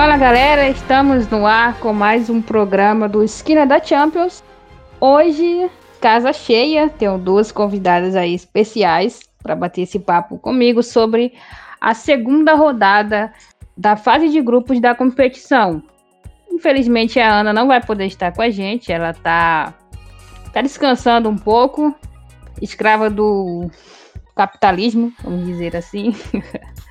Fala galera, estamos no ar com mais um programa do Esquina da Champions. Hoje, casa cheia, tenho duas convidadas aí especiais para bater esse papo comigo sobre a segunda rodada da fase de grupos da competição. Infelizmente a Ana não vai poder estar com a gente, ela tá, tá descansando um pouco, escrava do capitalismo, vamos dizer assim.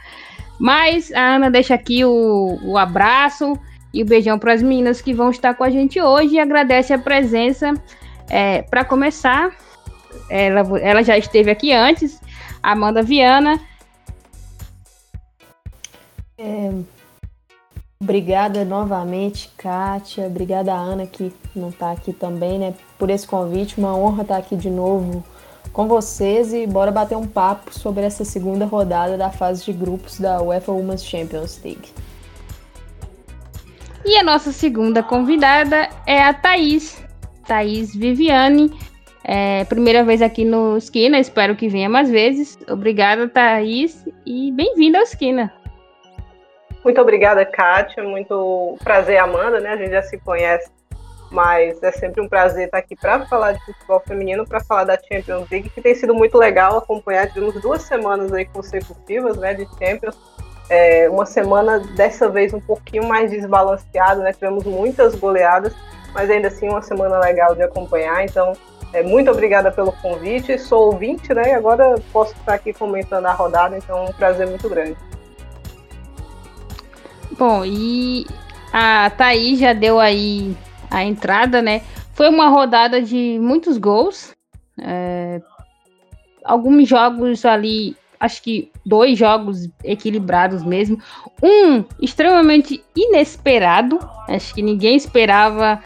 Mas a Ana deixa aqui o, o abraço e o beijão para as meninas que vão estar com a gente hoje e agradece a presença. É, para começar, ela, ela já esteve aqui antes, Amanda Viana. É, obrigada novamente, Kátia. Obrigada, Ana, que não está aqui também, né, por esse convite. Uma honra estar aqui de novo com vocês e bora bater um papo sobre essa segunda rodada da fase de grupos da UEFA Women's Champions League. E a nossa segunda convidada é a Thaís, Thaís Viviane. É, primeira vez aqui no Esquina, espero que venha mais vezes. Obrigada, Thaís, e bem-vinda ao Esquina. Muito obrigada, Kátia. Muito prazer, Amanda, né? A gente já se conhece mas é sempre um prazer estar aqui para falar de futebol feminino, para falar da Champions League, que tem sido muito legal acompanhar. Tivemos duas semanas aí consecutivas né, de Champions. É, uma semana dessa vez um pouquinho mais desbalanceada, né? Tivemos muitas goleadas, mas ainda assim uma semana legal de acompanhar. Então, é, muito obrigada pelo convite. Sou ouvinte, né? E agora posso estar aqui comentando a rodada, então é um prazer muito grande. Bom, e a Thaís já deu aí a entrada, né? Foi uma rodada de muitos gols. É, alguns jogos ali, acho que dois jogos equilibrados mesmo. Um extremamente inesperado. Acho que ninguém esperava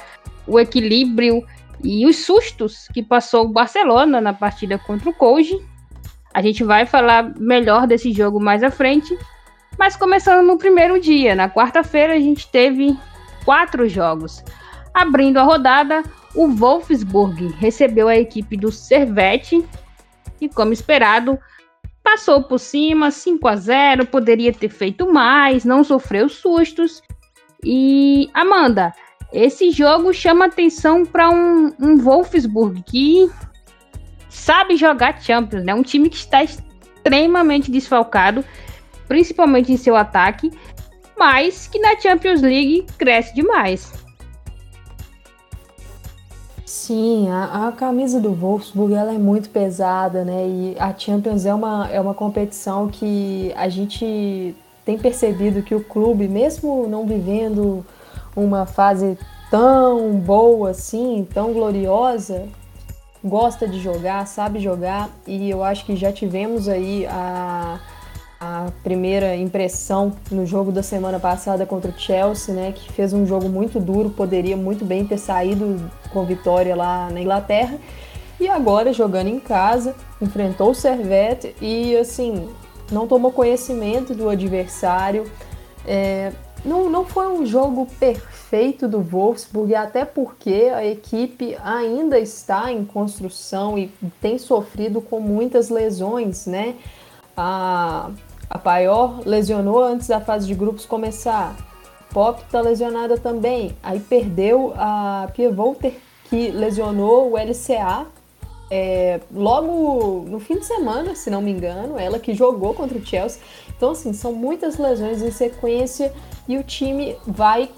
o equilíbrio e os sustos que passou o Barcelona na partida contra o Couge. A gente vai falar melhor desse jogo mais à frente. Mas começando no primeiro dia, na quarta-feira, a gente teve quatro jogos. Abrindo a rodada, o Wolfsburg recebeu a equipe do Servette e, como esperado, passou por cima 5 a 0, poderia ter feito mais, não sofreu sustos. E Amanda, esse jogo chama atenção para um, um Wolfsburg que sabe jogar Champions, né? Um time que está extremamente desfalcado, principalmente em seu ataque, mas que na Champions League cresce demais. Sim, a, a, camisa do Wolfsburg ela é muito pesada, né? E a Champions é uma, é uma competição que a gente tem percebido que o clube, mesmo não vivendo uma fase tão boa assim, tão gloriosa, gosta de jogar, sabe jogar, e eu acho que já tivemos aí a a primeira impressão no jogo da semana passada contra o Chelsea, né, que fez um jogo muito duro, poderia muito bem ter saído com vitória lá na Inglaterra. E agora jogando em casa, enfrentou o Servette e assim não tomou conhecimento do adversário. É, não, não foi um jogo perfeito do Wolfsburg, até porque a equipe ainda está em construção e tem sofrido com muitas lesões, né? A, a Paior lesionou antes da fase de grupos começar. Pop está lesionada também. Aí perdeu a Pia Volter, que lesionou o LCA é, logo no fim de semana, se não me engano. Ela que jogou contra o Chelsea. Então, assim, são muitas lesões em sequência e o time vai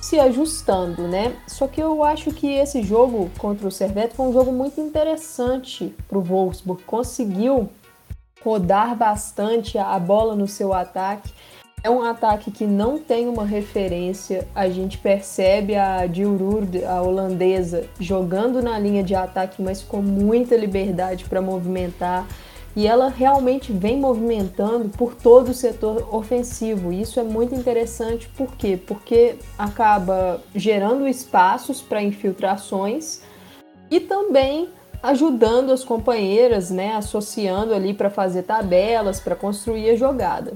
se ajustando, né? Só que eu acho que esse jogo contra o Servette foi um jogo muito interessante para o Wolfsburg. Conseguiu rodar bastante a bola no seu ataque. É um ataque que não tem uma referência. A gente percebe a Dilrur, a holandesa, jogando na linha de ataque, mas com muita liberdade para movimentar. E ela realmente vem movimentando por todo o setor ofensivo. Isso é muito interessante, por quê? Porque acaba gerando espaços para infiltrações e também ajudando as companheiras, né, associando ali para fazer tabelas, para construir a jogada.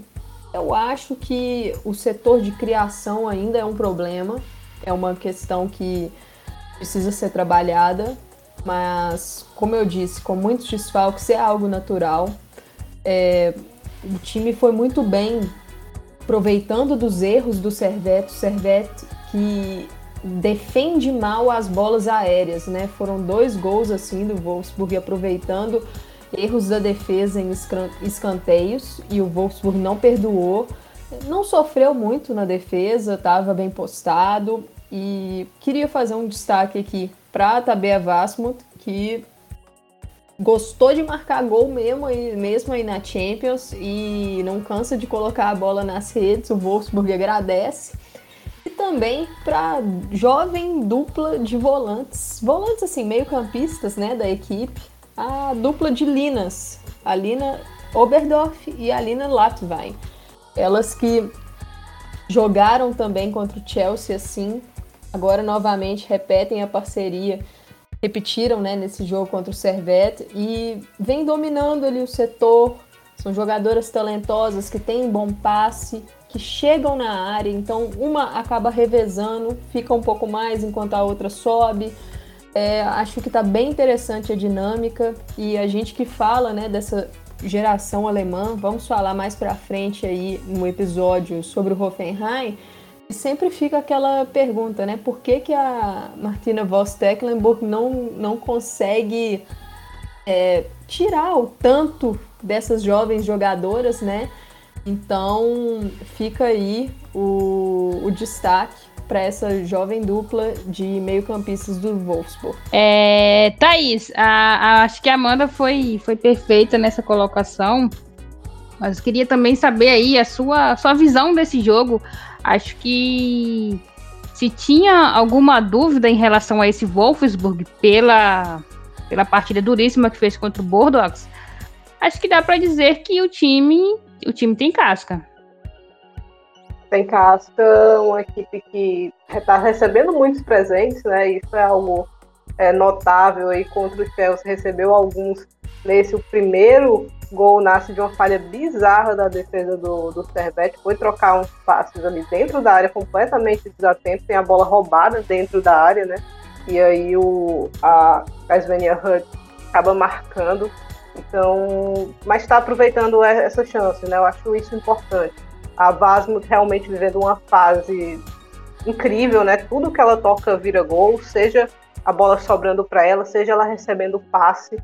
Eu acho que o setor de criação ainda é um problema, é uma questão que precisa ser trabalhada, mas como eu disse, com muitos desfalques é algo natural. É, o time foi muito bem aproveitando dos erros do Servette, o Servette que defende mal as bolas aéreas, né? Foram dois gols assim do Wolfsburg aproveitando erros da defesa em escanteios e o Wolfsburg não perdoou. Não sofreu muito na defesa, estava bem postado e queria fazer um destaque aqui para a Tabea Vasmut, que gostou de marcar gol mesmo, mesmo aí na Champions e não cansa de colocar a bola nas redes. O Wolfsburg agradece. Também para jovem dupla de volantes, volantes assim, meio-campistas né, da equipe, a dupla de Linas, a Lina Oberdorf e a Lina Latvain. Elas que jogaram também contra o Chelsea assim, agora novamente repetem a parceria repetiram né, nesse jogo contra o Servette e vem dominando ali o setor. São jogadoras talentosas que têm bom passe, que chegam na área, então uma acaba revezando, fica um pouco mais enquanto a outra sobe. É, acho que está bem interessante a dinâmica e a gente que fala né, dessa geração alemã, vamos falar mais para frente aí no episódio sobre o Hoffenheim, e sempre fica aquela pergunta, né? Por que, que a Martina Voss Tecklenburg não, não consegue é, tirar o tanto dessas jovens jogadoras, né? Então fica aí o, o destaque para essa jovem dupla de meio-campistas do Wolfsburg. É, Thaís, a, a, acho que a Amanda foi, foi perfeita nessa colocação, mas queria também saber aí a sua, a sua visão desse jogo. Acho que se tinha alguma dúvida em relação a esse Wolfsburg pela, pela partida duríssima que fez contra o Bordeaux, acho que dá para dizer que o time, o time tem casca. Tem casca, uma equipe que está recebendo muitos presentes, né? Isso é algo é, notável aí contra o Chelsea, recebeu alguns nesse o primeiro gol nasce de uma falha bizarra da defesa do, do Servette, foi trocar uns passes ali dentro da área completamente desatento, tem a bola roubada dentro da área, né? E aí o, a, a Svenja Hutt acaba marcando. Então, mas está aproveitando essa chance, né? Eu acho isso importante. A Vasmut realmente vivendo uma fase incrível, né? Tudo que ela toca vira gol, seja a bola sobrando para ela, seja ela recebendo passe.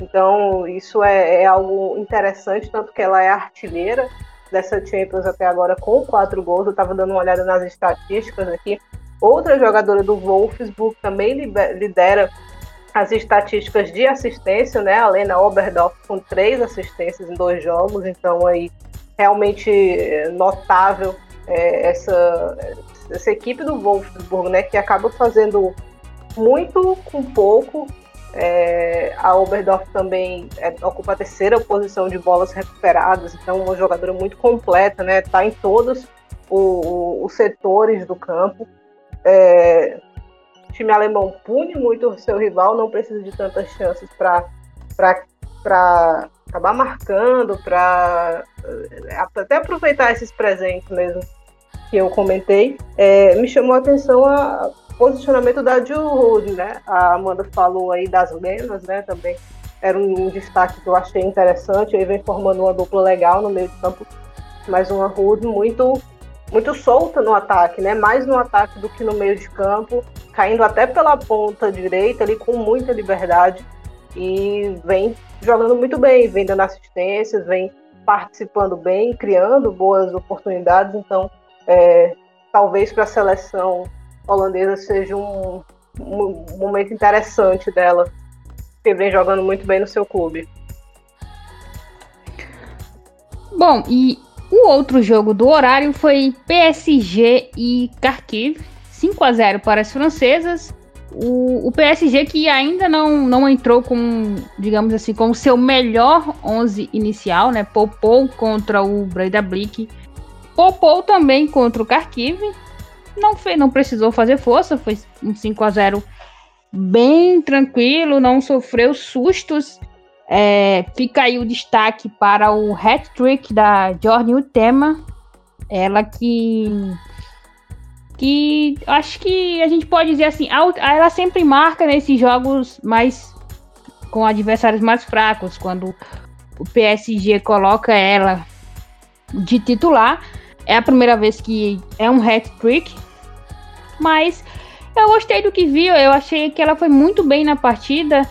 Então, isso é, é, algo interessante, tanto que ela é artilheira dessa Champions até agora com quatro gols. Eu estava dando uma olhada nas estatísticas aqui. Outra jogadora do Wolfsburg também lidera as estatísticas de assistência, né? A Lena Oberdorf com três assistências em dois jogos, então aí realmente notável é, essa, essa equipe do Wolfsburg, né? Que acaba fazendo muito com pouco é, a Oberdorf também é, ocupa a terceira posição de bolas recuperadas, então uma jogadora muito completa, né? Está em todos os setores do campo. É, o time alemão pune muito o seu rival, não precisa de tantas chances para acabar marcando, para é, até aproveitar esses presentes mesmo que eu comentei. É, me chamou a atenção a posicionamento da Jill né? A Amanda falou aí das Lenas, né? Também era um destaque que eu achei interessante. Aí vem formando uma dupla legal no meio de campo, mas uma Rude muito muito solta no ataque, né? Mais no ataque do que no meio de campo, caindo até pela ponta direita ali com muita liberdade e vem jogando muito bem, vem dando assistências, vem participando bem, criando boas oportunidades. Então, é, talvez para a seleção holandesa seja um, um momento interessante dela, que vem jogando muito bem no seu clube. Bom, e o outro jogo do horário foi PSG e Kharkiv, 5 a 0 para as francesas. O, o, PSG que ainda não, não entrou com, digamos assim, com o seu melhor 11 inicial, né? Popou contra o Breda Blick. Popou também contra o Kharkiv, não fez, não precisou fazer força, foi um 5 a 0 bem tranquilo, não sofreu sustos. É, fica aí o destaque para o hat-trick da Jordan Utema, ela que que acho que a gente pode dizer assim, ela sempre marca nesses jogos mais com adversários mais fracos, quando o PSG coloca ela de titular, é a primeira vez que é um hat-trick, mas eu gostei do que vi, eu achei que ela foi muito bem na partida.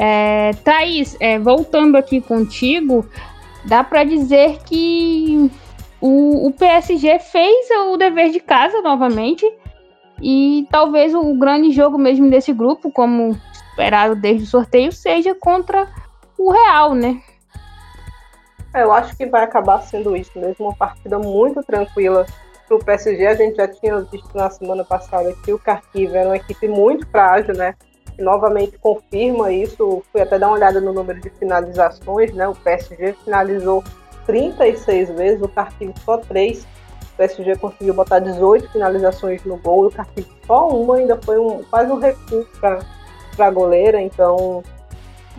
É, Thaís, é, voltando aqui contigo, dá para dizer que o, o, PSG fez o dever de casa novamente e talvez o grande jogo mesmo desse grupo, como esperado desde o sorteio, seja contra o Real, né? É, eu acho que vai acabar sendo isso mesmo, uma partida muito tranquila para o PSG. A gente já tinha visto na semana passada que o Kharkiv era uma equipe muito frágil, né? E novamente confirma isso. Fui até dar uma olhada no número de finalizações, né? O PSG finalizou 36 vezes, o Kharkiv só 3. O PSG conseguiu botar 18 finalizações no gol o Kharkiv só uma, ainda foi um, quase um recurso para a goleira. Então,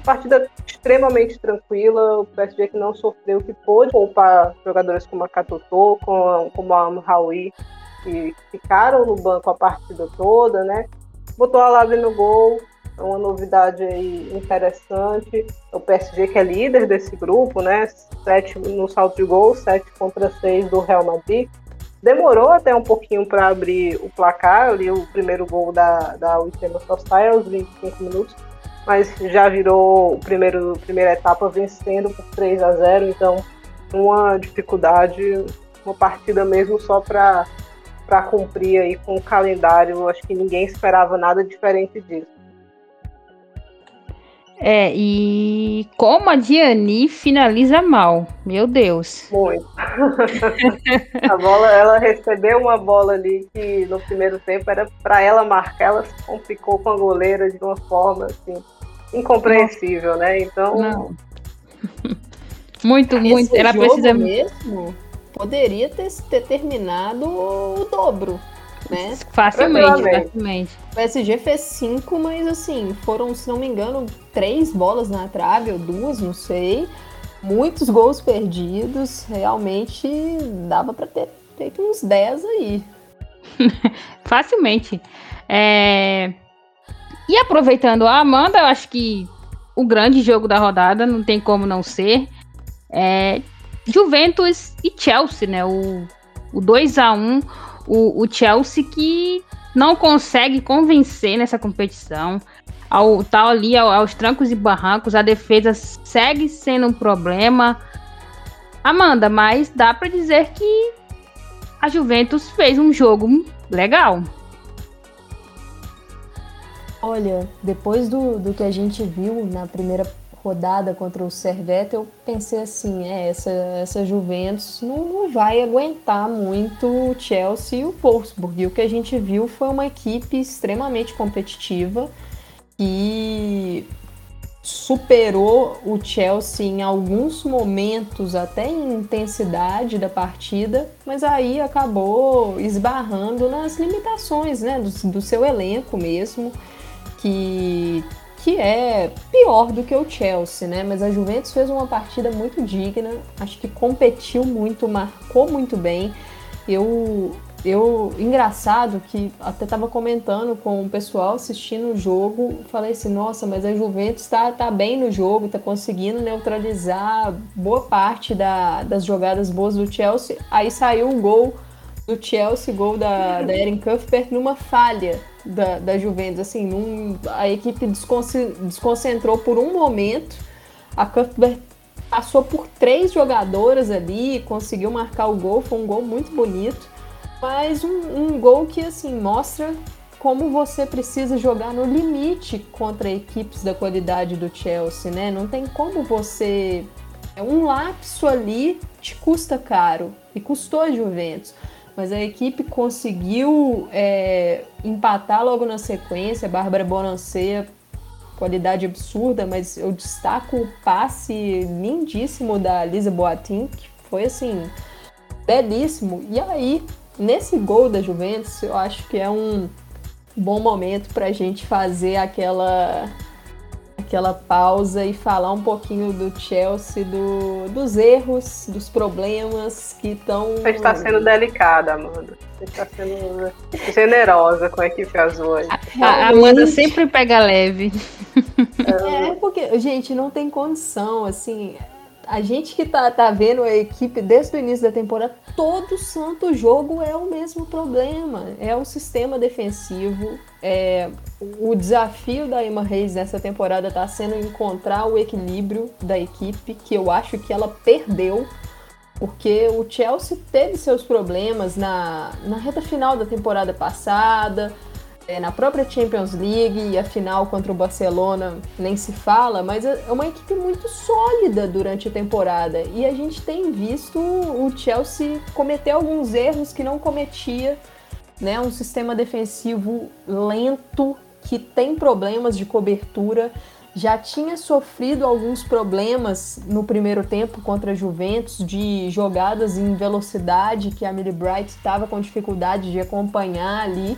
partida extremamente tranquila, o PSG que não sofreu, que pôde poupar jogadores como a Katotô, como, como a Raui, que ficaram no banco a partida toda, né? Botou a Lave no gol, uma novidade interessante. O PSG que é líder desse grupo, né? Sete no salto de gol, 7 contra 6 do Real Madrid. Demorou até um pouquinho para abrir o placar, ali o primeiro gol da, da Witema Sostai aos 25 minutos mas já virou o primeiro primeira etapa vencendo por 3 a 0 então uma dificuldade, uma partida mesmo só para para cumprir aí com o calendário, acho que ninguém esperava nada diferente disso. É, e como a Diani finaliza mal, meu Deus. Muito. a bola, ela recebeu uma bola ali que no primeiro tempo era para ela marcar, ela se complicou com a goleira de uma forma assim incompreensível, né? Então. Não. muito, Esse muito. Ela precisa mesmo. Poderia ter, ter terminado o dobro. Né? Facilmente, facilmente. O PSG fez cinco, mas assim, foram, se não me engano, três bolas na trave, ou duas, não sei. Muitos gols perdidos. Realmente dava para ter feito uns 10 aí. facilmente. É... E aproveitando a Amanda, eu acho que o grande jogo da rodada não tem como não ser. É Juventus e Chelsea, né? O, o 2 a 1 o, o Chelsea que não consegue convencer nessa competição. Ao, tá ali aos trancos e barrancos, a defesa segue sendo um problema. Amanda, mas dá para dizer que a Juventus fez um jogo legal. Olha, depois do, do que a gente viu na primeira rodada contra o Servette, eu pensei assim, é, essa, essa Juventus não, não vai aguentar muito o Chelsea e o Wolfsburg. E o que a gente viu foi uma equipe extremamente competitiva e superou o Chelsea em alguns momentos, até em intensidade da partida, mas aí acabou esbarrando nas limitações né, do, do seu elenco mesmo que, que é pior do que o Chelsea, né? Mas a Juventus fez uma partida muito digna, acho que competiu muito, marcou muito bem. Eu, eu engraçado que até estava comentando com o pessoal assistindo o jogo, falei assim, nossa, mas a Juventus está tá bem no jogo, está conseguindo neutralizar boa parte da, das jogadas boas do Chelsea. Aí saiu um gol do Chelsea, gol da, da Erin Cuthbert, numa falha da, da Juventus. Assim, num, a equipe desconcentrou por um momento. A Cuthbert passou por três jogadoras ali, conseguiu marcar o gol. Foi um gol muito bonito. Mas um, um gol que assim mostra como você precisa jogar no limite contra equipes da qualidade do Chelsea, né? Não tem como você. É um lapso ali te custa caro e custou a Juventus mas a equipe conseguiu é, empatar logo na sequência. Bárbara Bonancea, qualidade absurda, mas eu destaco o passe lindíssimo da Lisa Boatin, que foi assim, belíssimo. E aí, nesse gol da Juventus, eu acho que é um bom momento para a gente fazer aquela aquela pausa e falar um pouquinho do Chelsea, do, dos erros, dos problemas que estão. Você está sendo delicada, Amanda. Você está sendo generosa com a equipe azul. A, a Amanda sempre pega leve. É, porque, gente, não tem condição, assim. A gente que tá, tá vendo a equipe desde o início da temporada, todo santo jogo é o mesmo problema. É o sistema defensivo. É, o desafio da Emma Reis nessa temporada está sendo encontrar o equilíbrio da equipe, que eu acho que ela perdeu porque o Chelsea teve seus problemas na, na reta final da temporada passada, é, na própria Champions League e a final contra o Barcelona nem se fala, mas é, uma equipe muito sólida durante a temporada e a gente tem visto o Chelsea cometer alguns erros que não cometia, né? Um sistema defensivo lento que tem problemas de cobertura já tinha sofrido alguns problemas no primeiro tempo contra a Juventus de jogadas em velocidade que a Millie Bright estava com dificuldade de acompanhar ali.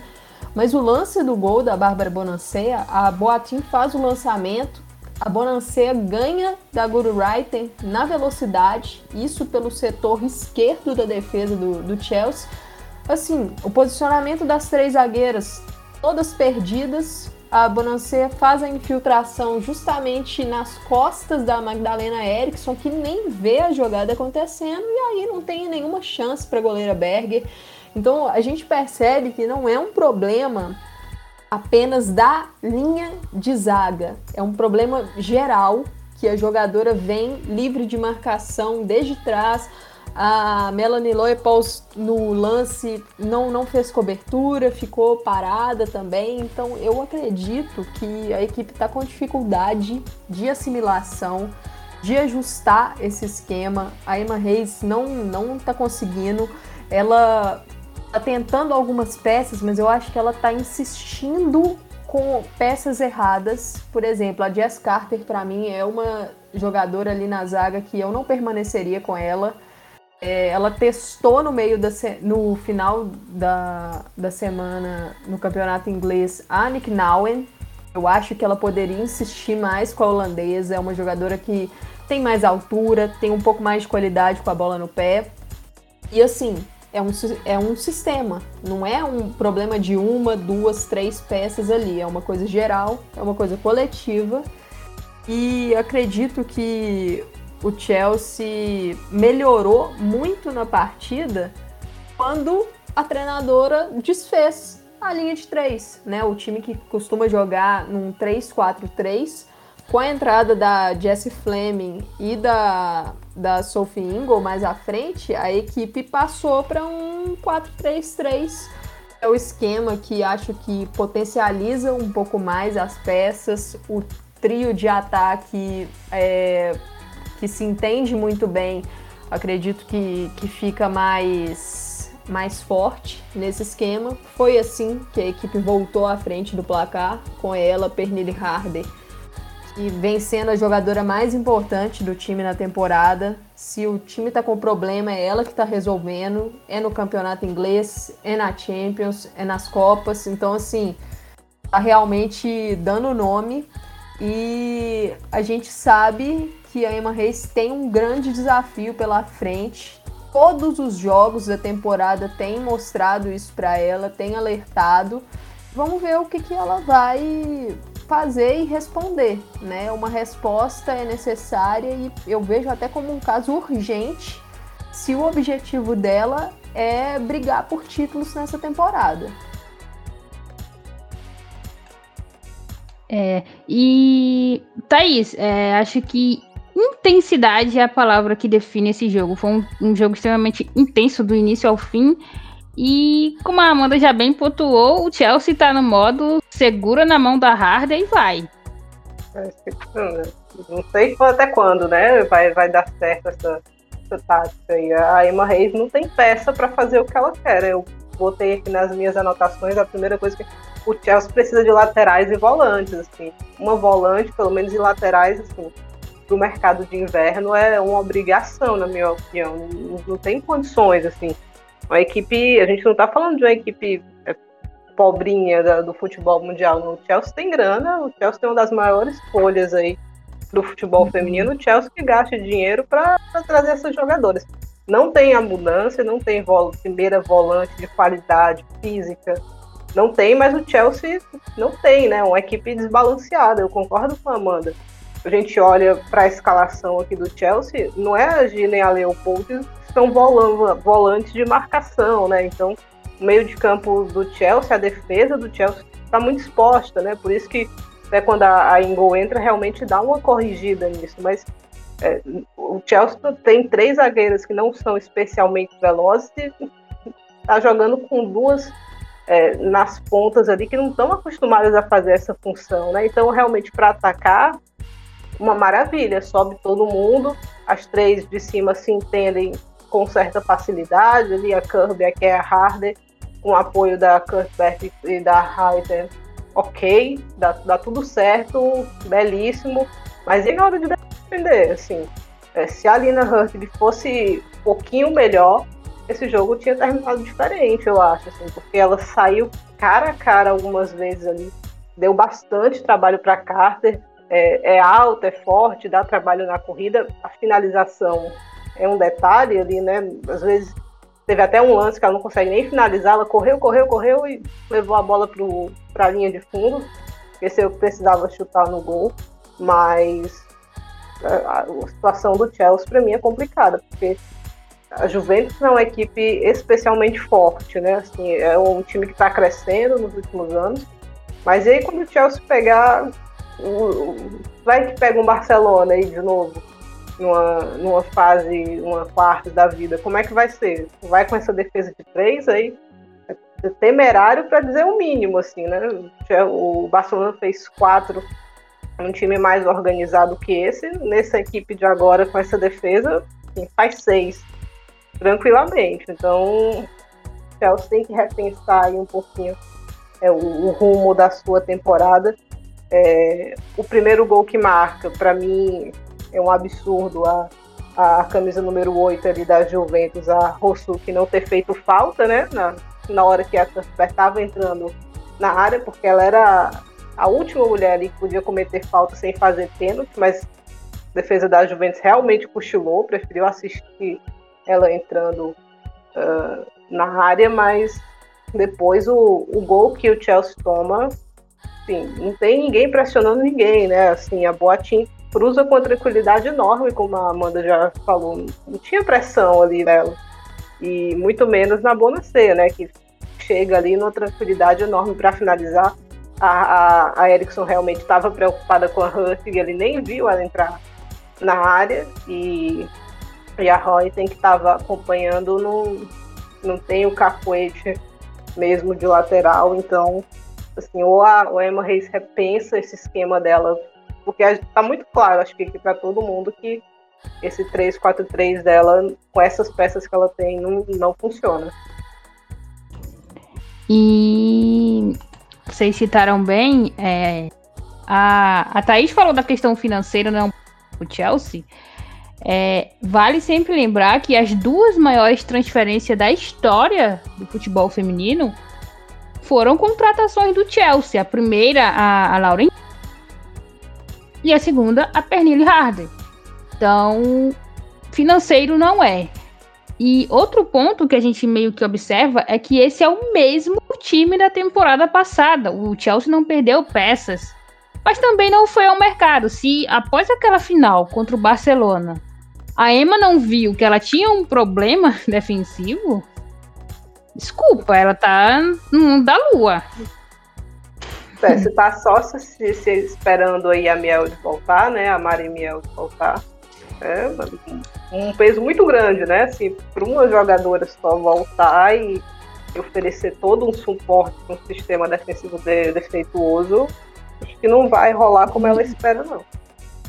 Mas o lance do gol da Bárbara Bonancea, a Boatim faz o lançamento, a Bonancea ganha da Guru Reiter na velocidade, isso pelo setor esquerdo da defesa do, do Chelsea. Assim, o posicionamento das três zagueiras, todas perdidas, a Bonancea faz a infiltração justamente nas costas da Magdalena Eriksson, que nem vê a jogada acontecendo, e aí não tem nenhuma chance para a goleira Berger. Então a gente percebe que não é um problema apenas da linha de zaga, é um problema geral que a jogadora vem livre de marcação desde trás a Melanie Loepals no lance não, não fez cobertura, ficou parada também. Então eu acredito que a equipe está com dificuldade de assimilação, de ajustar esse esquema. A Emma Reis não não está conseguindo. Ela tentando algumas peças, mas eu acho que ela está insistindo com peças erradas. Por exemplo, a Jess Carter para mim é uma jogadora ali na zaga que eu não permaneceria com ela é, ela testou no meio da no final da, da semana no campeonato inglês a Nick Nowen. Eu acho que ela poderia insistir mais com a holandesa. É uma jogadora que tem mais altura, tem um pouco mais de qualidade com a bola no pé. E assim, é um, é um sistema, não é um problema de uma, duas, três peças ali. É uma coisa geral, é uma coisa coletiva. E acredito que o Chelsea melhorou muito na partida quando a treinadora desfez a linha de três, né? O time que costuma jogar num 3-4-3, com a entrada da Jessie Fleming e da, da Sophie Ingle mais à frente, a equipe passou para um 4-3-3. É o esquema que acho que potencializa um pouco mais as peças, o trio de ataque é, que se entende muito bem, acredito que, que fica mais, mais forte nesse esquema. Foi assim que a equipe voltou à frente do placar, com ela, Pernille Harder, que vem sendo a jogadora mais importante do time na temporada. Se o time está com problema, é ela que está resolvendo. É no campeonato inglês, é na Champions, é nas Copas. Então, assim, tá realmente dando nome. E a gente sabe que a Emma Reis tem um grande desafio pela frente. Todos os jogos da temporada têm mostrado isso para ela, têm alertado. Vamos ver o que, que ela vai fazer e responder, né? Uma resposta é necessária e eu vejo até como um caso urgente se o objetivo dela é brigar por títulos nessa temporada. É, e Thaís, é, acho que intensidade é a palavra que define esse jogo. Foi um, um, jogo extremamente intenso do início ao fim. E como a Amanda já bem pontuou, o Chelsea tá no modo segura na mão da Harder e vai. Não sei até quando, né? Vai, vai dar certo essa, essa tática aí. A Emma Reis não tem peça para fazer o que ela quer. Eu botei aqui nas minhas anotações a primeira coisa que o Chelsea precisa de laterais e volantes, assim. Uma volante, pelo menos, e laterais, assim para o mercado de inverno é uma obrigação, na minha opinião. Não, não tem condições, assim. Uma equipe, a gente não está falando de uma equipe é, pobrinha da, do futebol mundial. O Chelsea tem grana, o Chelsea tem uma das maiores folhas aí do futebol uhum. feminino. O Chelsea que gasta dinheiro para trazer essas jogadoras. Não tem a mudança, não tem vol primeira volante de qualidade física, não tem, mas o Chelsea não tem, né? Uma equipe desbalanceada. Eu concordo com a Amanda a gente olha para a escalação aqui do Chelsea, não é a Gina e a Leopold que são volantes de marcação, né? Então, meio de campo do Chelsea, a defesa do Chelsea está muito exposta, né? Por isso que até quando a, a Ingo entra, realmente dá uma corrigida nisso. Mas é, o Chelsea tem três zagueiras que não são especialmente velozes e está jogando com duas é, nas pontas ali que não estão acostumadas a fazer essa função, né? Então, realmente, para atacar, uma maravilha, sobe todo mundo, as três de cima se entendem com certa facilidade, ali a Kirby, aqui é a Harder, com apoio da Kurtberg e da Hayden, ok, dá, dá tudo certo, belíssimo, mas e na hora de defender, assim, é, se a Lina Hurtley fosse um pouquinho melhor, esse jogo tinha terminado diferente, eu acho, assim, porque ela saiu cara a cara algumas vezes ali, deu bastante trabalho para Carter, é, é alta, é forte, dá trabalho na corrida, a finalização é um detalhe ali, né? Às vezes teve até um lance que ela não consegue nem finalizar, ela correu, correu, correu e levou a bola para a linha de fundo, porque eu precisava chutar no gol, mas a, a situação do Chelsea para mim é complicada, porque a Juventus é uma equipe especialmente forte, né? Assim, é um time que está crescendo nos últimos anos. Mas aí quando o Chelsea pegar. Vai que pega um Barcelona aí de novo, numa, numa fase, uma parte da vida, como é que vai ser? Vai com essa defesa de três aí? É temerário para dizer o mínimo, assim, né? O Barcelona fez quatro um time mais organizado que esse. Nessa equipe de agora, com essa defesa, assim, faz seis tranquilamente. Então, o Chelsea tem que repensar aí um pouquinho é, o, o, rumo da sua temporada. É, o primeiro gol que marca, para mim, é um absurdo a, a camisa número 8 ali da Juventus, a Rossuki, não ter feito falta, né? Na, na hora que a estava entrando na área, porque ela era a última mulher ali que podia cometer falta sem fazer pênalti, mas a defesa da Juventus realmente cochilou, preferiu assistir ela entrando uh, na área, mas depois o, o gol que o Chelsea toma, assim, não tem ninguém pressionando ninguém, né? Assim, a Boatin cruza com uma tranquilidade enorme, como a Amanda já falou, não tinha pressão ali nela. E muito menos na Bonacea, né? Que chega ali numa tranquilidade enorme para finalizar. A, a, a Erickson realmente estava preocupada com a Hurtig, ele nem viu ela entrar na área e e a Roy tem que estava acompanhando, não, não tem o capoete mesmo de lateral, então assim, ou a, o Emma Reis repensa esse esquema dela, porque está muito claro, acho que para todo mundo que esse 3-4-3 dela, com essas peças que ela tem, não, não funciona. E vocês citaram bem, é, a, a Thaís falou da questão financeira, né, o Chelsea, é, vale sempre lembrar que as duas maiores transferências da história do futebol feminino foram contratações do Chelsea. A primeira, a, a Lauren, e a segunda, a Pernille Harder. Então, financeiro não é. E outro ponto que a gente meio que observa é que esse é o mesmo time da temporada passada. O Chelsea não perdeu peças, mas também não foi ao mercado. Se após aquela final contra o Barcelona a Emma não viu que ela tinha um problema defensivo, desculpa, ela tá no da lua. Você tá só se, se, esperando aí a Miel de voltar, né? A Mari Miel de voltar. É um peso muito grande, né? Assim, para uma jogadora só voltar e oferecer todo um suporte para um sistema defensivo de, defeituoso, acho que não vai rolar como ela espera, não.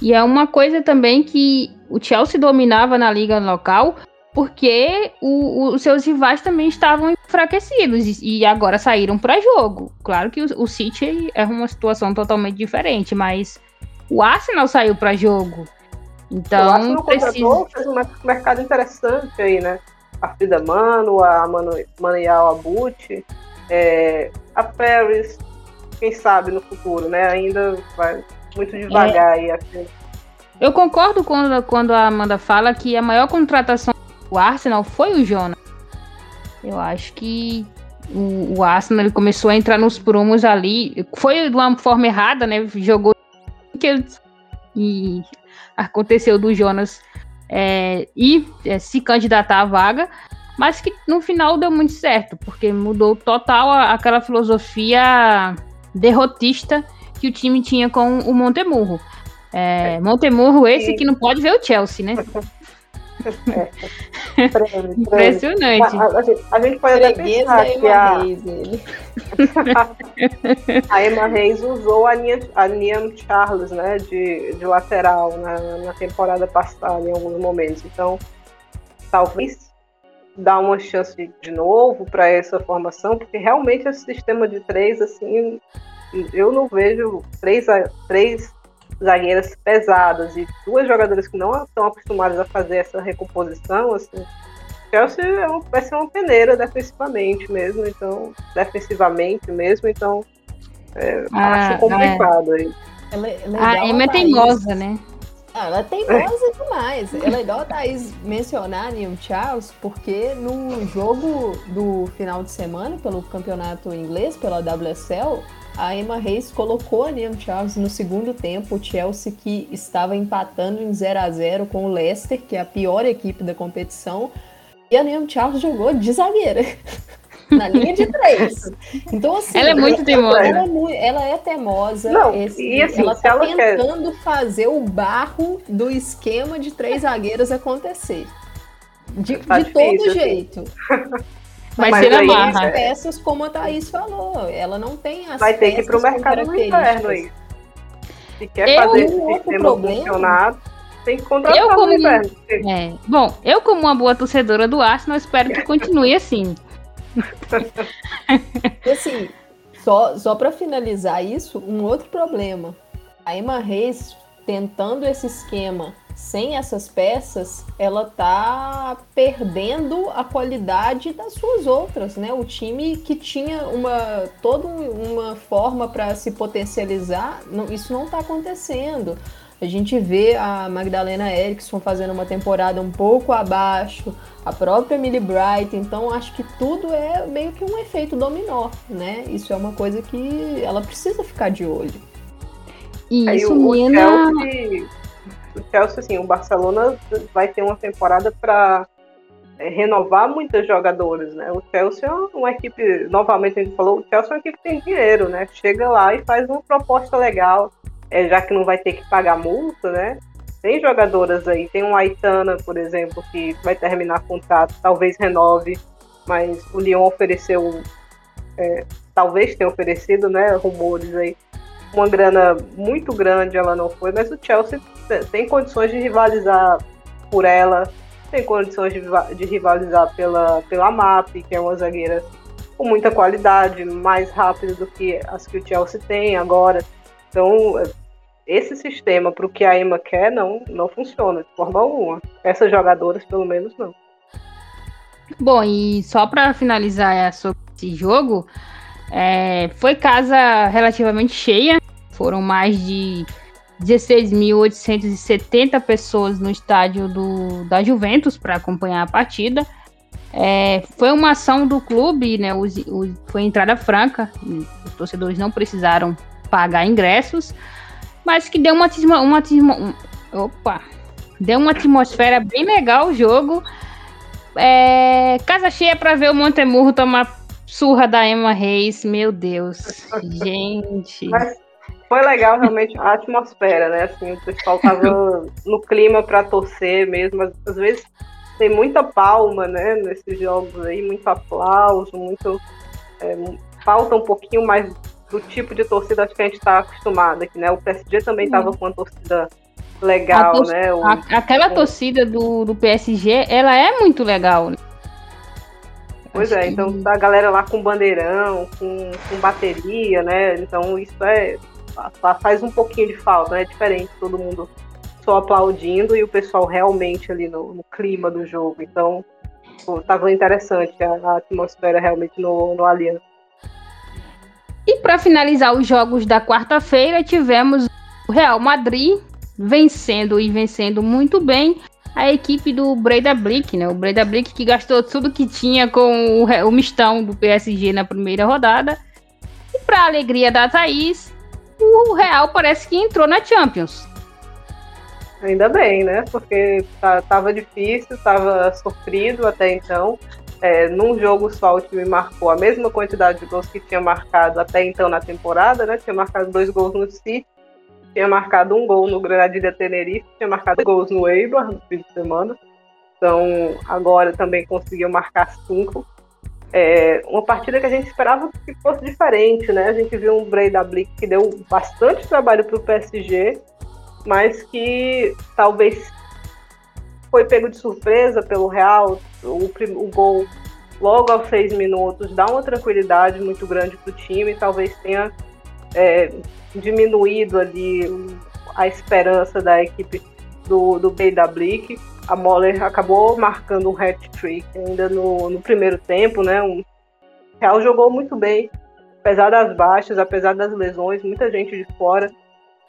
E é uma coisa também que o Chelsea dominava na liga local porque o, o, os seus rivais também estavam enfraquecidos e, agora saíram para jogo. Claro que o, o, City é uma situação totalmente diferente, mas o Arsenal saiu para jogo. Então, o Arsenal precisa... fez um mercado interessante aí, né? A Frida Mano, a Manu, Manuel Abut, é, a Paris, quem sabe no futuro, né? Ainda vai muito devagar é. aí. Assim. Eu concordo quando, quando a Amanda fala que a maior contratação do Arsenal foi o Jonas. Eu acho que o, o Arsenal ele começou a entrar nos promos ali. Foi de uma forma errada, né? Jogou que e aconteceu do Jonas é, ir é, se candidatar à vaga, mas que no final deu muito certo, porque mudou total a, aquela filosofia derrotista que o time tinha com o Montemurro. É, Montemurro, esse que não pode ver o Chelsea, né? É. Impressionante. A, a, gente, a, gente, pode até pensar que a... Reis, a Emma Reis usou a, Nia, a Niam Charles né, de, de lateral na, na temporada passada, em alguns momentos. Então, talvez dar uma chance de, de novo para essa formação, porque realmente esse sistema de três, assim, eu não vejo três, três zagueiras pesadas e duas jogadoras que não estão acostumadas a fazer essa recomposição, assim, Chelsea é um, vai ser uma peneira defensivamente mesmo, então, defensivamente mesmo, então é, ah, acho complicado é. aí. Ela, ela é a Emma é teimosa, né? Ah, ela é teimosa demais. Ela é igual a Thaís mencionar Neil Charles, porque no jogo do final de semana, pelo campeonato inglês, pela WSL, a Emma Reis colocou a Liam Charles no segundo tempo, o Chelsea que estava empatando em 0 a 0 com o Leicester, que é a pior equipe da competição, e a Liam Charles jogou de zagueira. na linha de três. Então, assim. Ela é muito teimosa. Ela, é, ela é teimosa. Não, esse, e assim, ela tá ela tentando quer... fazer o barro do esquema de três zagueiras acontecer. De, tá de difícil, todo assim. jeito. Vai Mas ser na marra. As peças, como a Thaís falou, ela não tem as Vai ter que ir pro mercado interno aí. Se quer eu, fazer esse sistema problema, funcionar, tem que contratar eu como, é, Bom, eu como uma boa torcedora do Arsenal, espero que continue assim. assim, só, só para finalizar isso, um outro problema. A Emma Reis tentando esse esquema sem essas peças, ela tá perdendo a qualidade das suas outras, né? O time que tinha uma toda uma forma para se potencializar, não, isso não está acontecendo. A gente vê a Magdalena Eriksson fazendo uma temporada um pouco abaixo, a própria Millie Bright, então acho que tudo é meio que um efeito dominó, né? Isso é uma coisa que ela precisa ficar de olho. Isso, Nina o Chelsea, assim, o Barcelona vai ter uma temporada para é, renovar muitas jogadoras, né? O Chelsea é uma equipe, novamente a gente falou, o Chelsea é uma equipe que tem dinheiro, né? Chega lá e faz uma proposta legal, é, já que não vai ter que pagar multa, né? Tem jogadoras aí, tem um Aitana, por exemplo, que vai terminar contrato, talvez renove, mas o Lyon ofereceu, é, talvez tenha oferecido, né? Rumores aí, uma grana muito grande, ela não foi, mas o Chelsea tem condições de rivalizar por ela, tem condições de, rivalizar pela, pela MAP, que é uma zagueira com muita qualidade, mais rápida do que as que o Chelsea tem agora. Então, esse sistema para o que a Emma quer não, não funciona de forma alguma. Essas jogadoras, pelo menos, não. Bom, e só para finalizar sobre esse jogo, é, foi casa relativamente cheia, foram mais de 16.870 pessoas no estádio do, da Juventus para acompanhar a partida. É, foi uma ação do clube, né? Os, os, foi entrada franca, os torcedores não precisaram pagar ingressos, mas que deu uma, uma, uma opa, deu uma atmosfera bem legal o jogo. É, casa cheia para ver o Montemurro tomar surra da Emma Reis, meu Deus, gente. Mas foi legal realmente a atmosfera, né? Assim, o pessoal tava no clima para torcer mesmo. Às, às, vezes tem muita palma, né? Nesses jogos aí, muito aplauso, muito. É, falta um pouquinho mais do tipo de torcida que a gente está acostumado aqui, né? O PSG também estava com uma torcida legal, né? O, a, aquela o... torcida do, do PSG, ela é muito legal, né? Pois Acho é, que... então a galera lá com bandeirão, com, com bateria, né? Então isso é faz um pouquinho de falta, né? É diferente todo mundo só aplaudindo e o pessoal realmente ali no, no clima do jogo. Então, estava interessante a, a, atmosfera realmente no, no Allianz. E para finalizar os jogos da quarta-feira, tivemos o Real Madrid vencendo e vencendo muito bem a equipe do Breda Blick, né? O Breda Blick que gastou tudo que tinha com o, o mistão do PSG na primeira rodada. E para alegria da Thaís, o Real parece que entrou na Champions. Ainda bem, né? Porque tá, tava difícil, tava sofrido até então. É, num jogo só o time marcou a mesma quantidade de gols que tinha marcado até então na temporada, né? Tinha marcado dois gols no City, tinha marcado um gol no Granadilha Tenerife, tinha marcado gols no Eibar no fim de semana. Então agora também conseguiu marcar cinco. É, uma partida que a gente esperava que fosse diferente, né? A gente viu um Breda Blick que deu bastante trabalho para o PSG, mas que talvez foi pego de surpresa pelo Real. O, o gol logo aos seis minutos dá uma tranquilidade muito grande para o time, talvez tenha é, diminuído ali a esperança da equipe do, do Beda Blick. A Moller acabou marcando um hat-trick ainda no, no primeiro tempo, né? O Real jogou muito bem, apesar das baixas, apesar das lesões, muita gente de fora,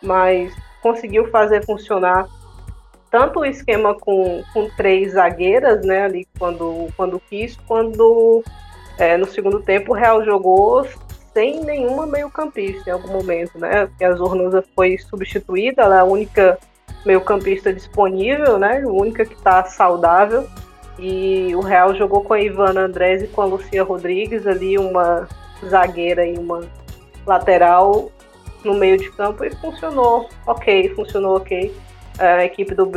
mas conseguiu fazer funcionar tanto o esquema com, com três zagueiras, né, ali quando, quando quis, quando é, no segundo tempo o Real jogou sem nenhuma meio-campista em algum momento, né? Porque a Zornosa foi substituída, ela é a única meio-campista disponível, né? A única que está saudável. E o Real jogou com a Ivana Andrés e com a Lucia Rodrigues ali, uma zagueira e uma lateral no meio de campo e funcionou ok, funcionou ok. A equipe do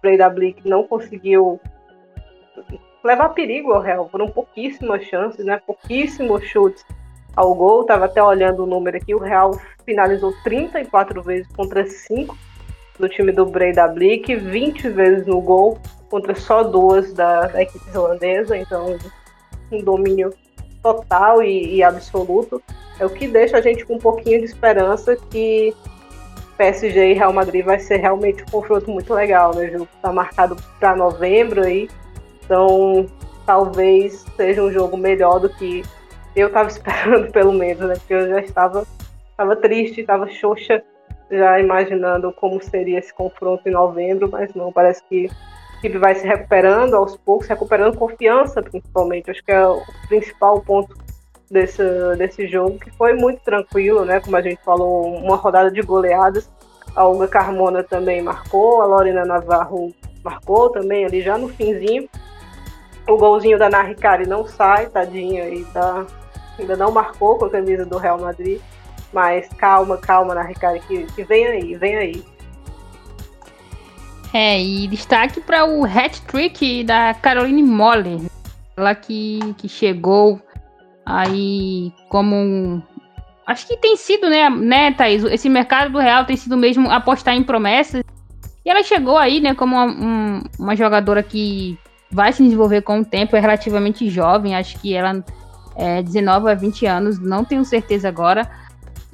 Breda Blick não conseguiu levar perigo ao Real, foram pouquíssimas chances, né? Pouquíssimos chutes ao gol. Tava até olhando o número aqui, o Real finalizou 34 vezes contra 5 do time do Breda Blick, 20 vezes no gol contra só duas da, da equipe irlandesa, então um domínio total e, e absoluto é o que deixa a gente com um pouquinho de esperança que PSG e Real Madrid vai ser realmente um confronto muito legal, né? O jogo está marcado para novembro aí, então talvez seja um jogo melhor do que eu estava esperando, pelo menos, né? Porque eu já estava, estava triste, estava xoxa, já imaginando como seria esse confronto em novembro, mas não, parece que equipe vai se recuperando aos poucos, recuperando confiança, principalmente. Acho que é o principal ponto desse, desse jogo, que foi muito tranquilo, né? Como a gente falou, uma rodada de goleadas. A Olga Carmona também marcou, a Lorena Navarro marcou também ali já no finzinho. O golzinho da Naricari não sai, tadinha, e tá, ainda não marcou com a camisa do Real Madrid. Mas calma, calma, Naricari, que, que vem aí, vem aí. É, e destaque para o hat-trick da Caroline Moller, ela que, que chegou aí como acho que tem sido, né, né, Thaís? Esse mercado do Real tem sido mesmo apostar em promessas. E ela chegou aí, né, como uma, um, uma jogadora que vai se desenvolver com o tempo, é relativamente jovem, acho que ela é 19 a 20 anos, não tenho certeza agora.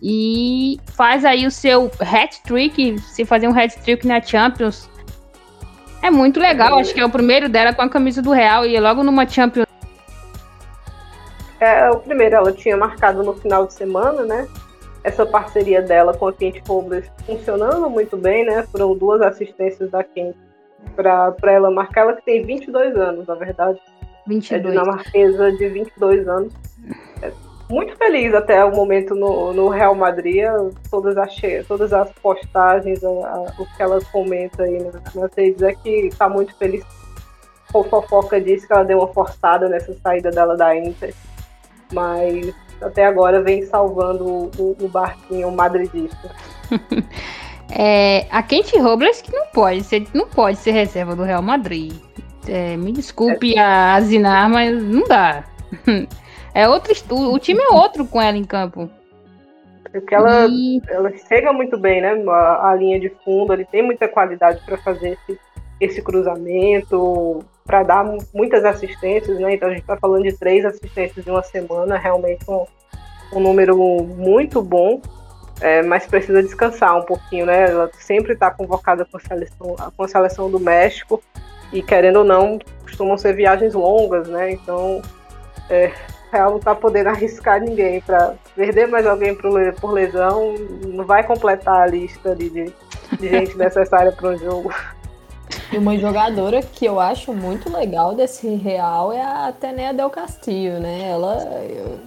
E faz aí o seu hat-trick, se fazer um hat-trick na Champions. É muito legal, acho que é o primeiro dela com a camisa do Real e logo numa Champions é, o primeiro ela tinha marcado no final de semana, né? Essa parceria dela com a Kent Robles funcionando muito bem, né? Foram duas assistências da Kent para ela marcar. Ela que tem 22 anos, na verdade. 22. É dinamarquesa de 22 anos. É muito feliz até o momento no, no Real Madrid. Todas as, todas as postagens, a, a, o que ela comenta aí nas redes é que está muito feliz. O Fofoca disse que ela deu uma forçada nessa saída dela da Inter mas até agora vem salvando o, o barquinho madridista. é, a Kent Robles que não pode ser, não pode ser reserva do Real Madrid. É, me desculpe é. a Zinar, mas não dá. É outro o time é outro com ela em campo. Porque ela, e... ela chega muito bem, né? A, a linha de fundo, ele tem muita qualidade para fazer esse, esse cruzamento, para dar muitas assistências, né? Então a gente está falando de três assistências em uma semana, realmente um, um número muito bom, é, mas precisa descansar um pouquinho, né? Ela sempre está convocada com a, seleção, com a seleção do México e querendo ou não costumam ser viagens longas, né? Então é, ela não está podendo arriscar ninguém para perder mais alguém por lesão, não vai completar a lista de, de gente necessária para um jogo. E uma jogadora que eu acho muito legal desse Real é a Atenea Del Castillo, né? Ela, eu,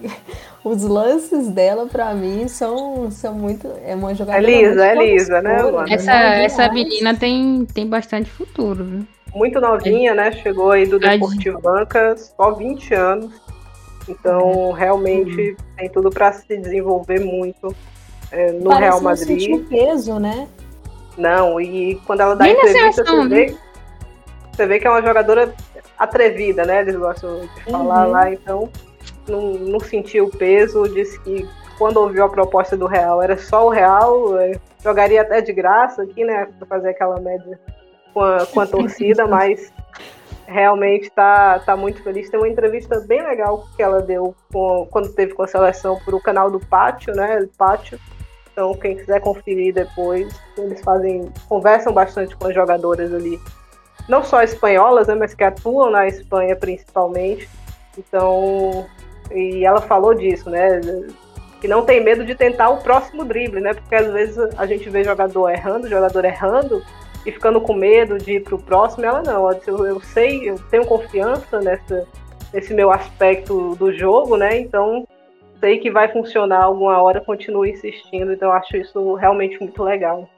os lances dela para mim são, são muito é uma jogadora é lisa, é lisa, né? Essa essa menina tem tem bastante futuro. Viu? Muito novinha, é. né? Chegou aí do Deportivo Banca, só 20 anos. Então, realmente uhum. tem tudo para se desenvolver muito é, no Parece Real Madrid. Não peso, né? Não, e quando ela dá Nem entrevista, você vê, né? você vê que é uma jogadora atrevida, né? Eles gostam de falar uhum. lá, então não, não sentiu o peso, disse que quando ouviu a proposta do Real era só o Real, é, jogaria até de graça aqui, né? Pra fazer aquela média com a, com a torcida, mas realmente tá, tá muito feliz. Tem uma entrevista bem legal que ela deu com, quando teve com a seleção para o canal do Pátio, né? Pátio então, quem quiser conferir depois, eles fazem, conversam bastante com as jogadoras ali, não só espanholas, né, mas que atuam na Espanha principalmente. Então, e ela falou disso, né? Que não tem medo de tentar o próximo drible, né? Porque às vezes a gente vê jogador errando, jogador errando e ficando com medo de ir para o próximo. Ela não, eu, eu sei, eu tenho confiança nessa, nesse meu aspecto do jogo, né? Então sei que vai funcionar alguma hora, continuo insistindo, então acho isso realmente muito legal.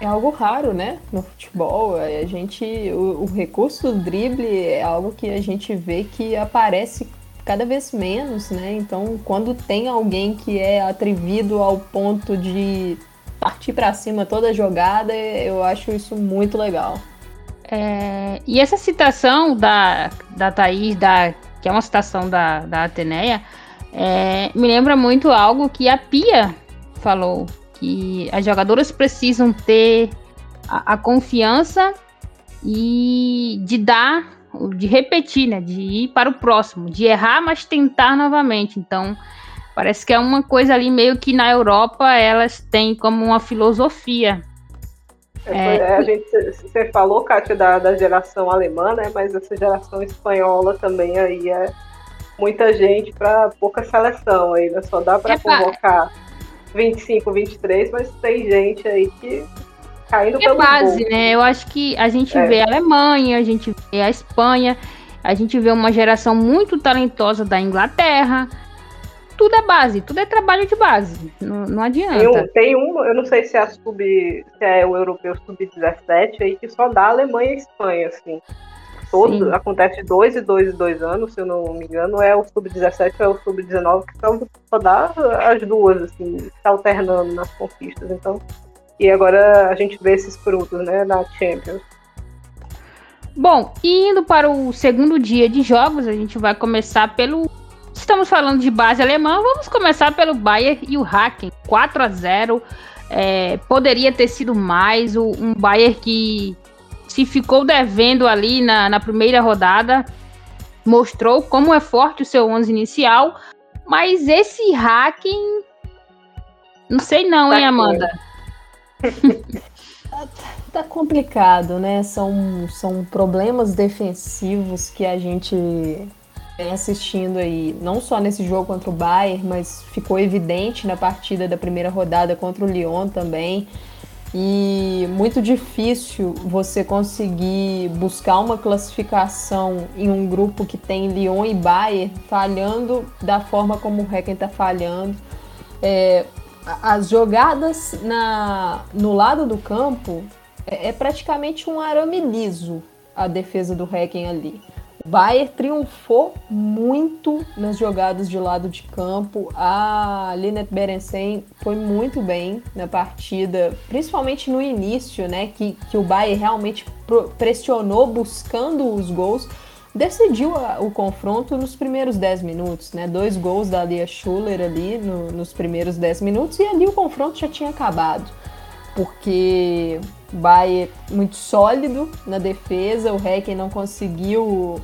É algo raro, né? No futebol, a gente, o, o recurso do drible é algo que a gente vê que aparece cada vez menos, né? Então, quando tem alguém que é atrevido ao ponto de partir para cima toda jogada, eu acho isso muito legal. É, e essa citação da, da Thaís, da, que é uma citação da, da Ateneia, é, me lembra muito algo que a Pia falou, que as jogadoras precisam ter a, a confiança e de dar, de repetir, né? De ir para o próximo, de errar, mas tentar novamente. Então, parece que é uma coisa ali meio que na Europa elas têm como uma filosofia. É, é, a gente, você falou, Kátia, da, da geração alemã, né? Mas essa geração espanhola também aí é muita gente para pouca seleção ainda. Só dá para é convocar 25, 23, mas tem gente aí que caindo é pelo base, gol. né? Eu acho que a gente é. vê a Alemanha, a gente vê a Espanha, a gente vê uma geração muito talentosa da Inglaterra. Tudo é base, tudo é trabalho de base. Não, não adianta. Tem um, tem um, eu não sei se é, a sub, se é o europeu sub-17 aí, que só dá Alemanha e Espanha, assim. Todos, Sim. acontece dois e dois e dois anos, se eu não me engano, é o sub-17 ou é o sub-19 que só, só dá as duas, assim, tá alternando nas conquistas. Então, e agora a gente vê esses frutos, né, na Champions. Bom, indo para o segundo dia de jogos, a gente vai começar pelo. Estamos falando de base alemã, vamos começar pelo Bayern e o Hacken. 4 a 0 é, Poderia ter sido mais. Um Bayern que se ficou devendo ali na, na primeira rodada, mostrou como é forte o seu 11 inicial, mas esse hacking. Não sei não, tá hein, Amanda? tá, tá complicado, né? São, são problemas defensivos que a gente vem assistindo aí, não só nesse jogo contra o Bayern, mas ficou evidente na partida da primeira rodada contra o Lyon também e muito difícil você conseguir buscar uma classificação em um grupo que tem Lyon e Bayern falhando da forma como o Hecken está falhando. É, as jogadas na, no lado do campo é, é praticamente um arame liso a defesa do Hecken ali. Bayern triunfou muito nas jogadas de lado de campo. A Linet Berensen foi muito bem na partida, principalmente no início, né? Que, que o Bayern realmente pressionou buscando os gols. Decidiu a, o confronto nos primeiros 10 minutos, né? Dois gols da Lia Schuller ali no, nos primeiros 10 minutos, e ali o confronto já tinha acabado. Porque o Bayern muito sólido na defesa, o Hecken não conseguiu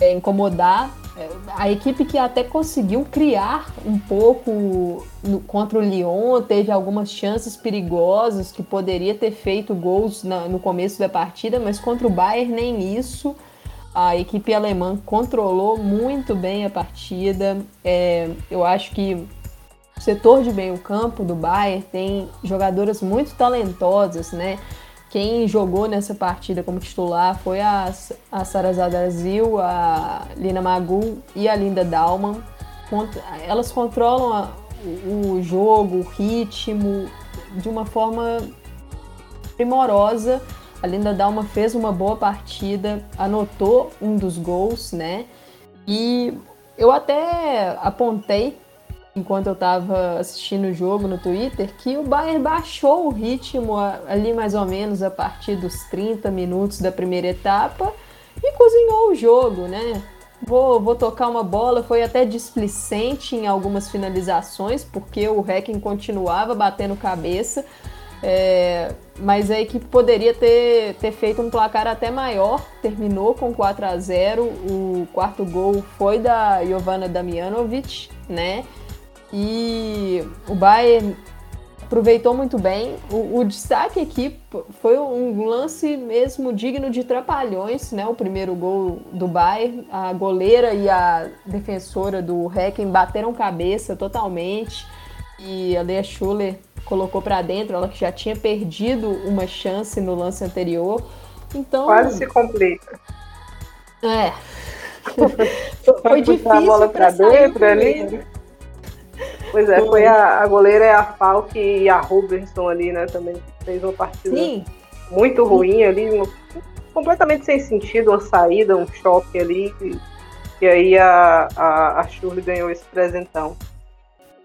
é, incomodar. É, a equipe que até conseguiu criar um pouco no, contra o Lyon, teve algumas chances perigosas que poderia ter feito gols na, no começo da partida, mas contra o Bayern nem isso. A equipe alemã controlou muito bem a partida. É, eu acho que o setor de meio campo do Bayern tem jogadoras muito talentosas, né? Quem jogou nessa partida como titular foi a, a Sarazada Zil, a Lina Magu e a Linda Dalman. Elas controlam a, o jogo, o ritmo de uma forma primorosa. A Linda Dalma fez uma boa partida, anotou um dos gols, né? E eu até apontei enquanto eu estava assistindo o jogo no Twitter, que o Bayern baixou o ritmo ali mais ou menos a partir dos 30 minutos da primeira etapa e cozinhou o jogo, né? Vou, vou tocar uma bola, foi até displicente em algumas finalizações, porque o Hacking continuava batendo cabeça, é, mas a equipe poderia ter, ter feito um placar até maior, terminou com 4 a 0 o quarto gol foi da Jovana Damianovic, né? E o Bayern aproveitou muito bem. O, o, destaque aqui foi um lance mesmo digno de trapalhões, né? O primeiro gol do Bayern, a goleira e a defensora do Hecken bateram cabeça totalmente e a Lea Schuller colocou para dentro, ela que já tinha perdido uma chance no lance anterior. Então quase se complica. É. foi difícil a bola para dentro ali. Pois é, foi a, a goleira é a Falk e a Robertson ali, né? Também fez uma partida Sim. muito ruim ali, completamente sem sentido, uma saída, um choque ali. E, e aí a, a, a Shirley ganhou esse presentão.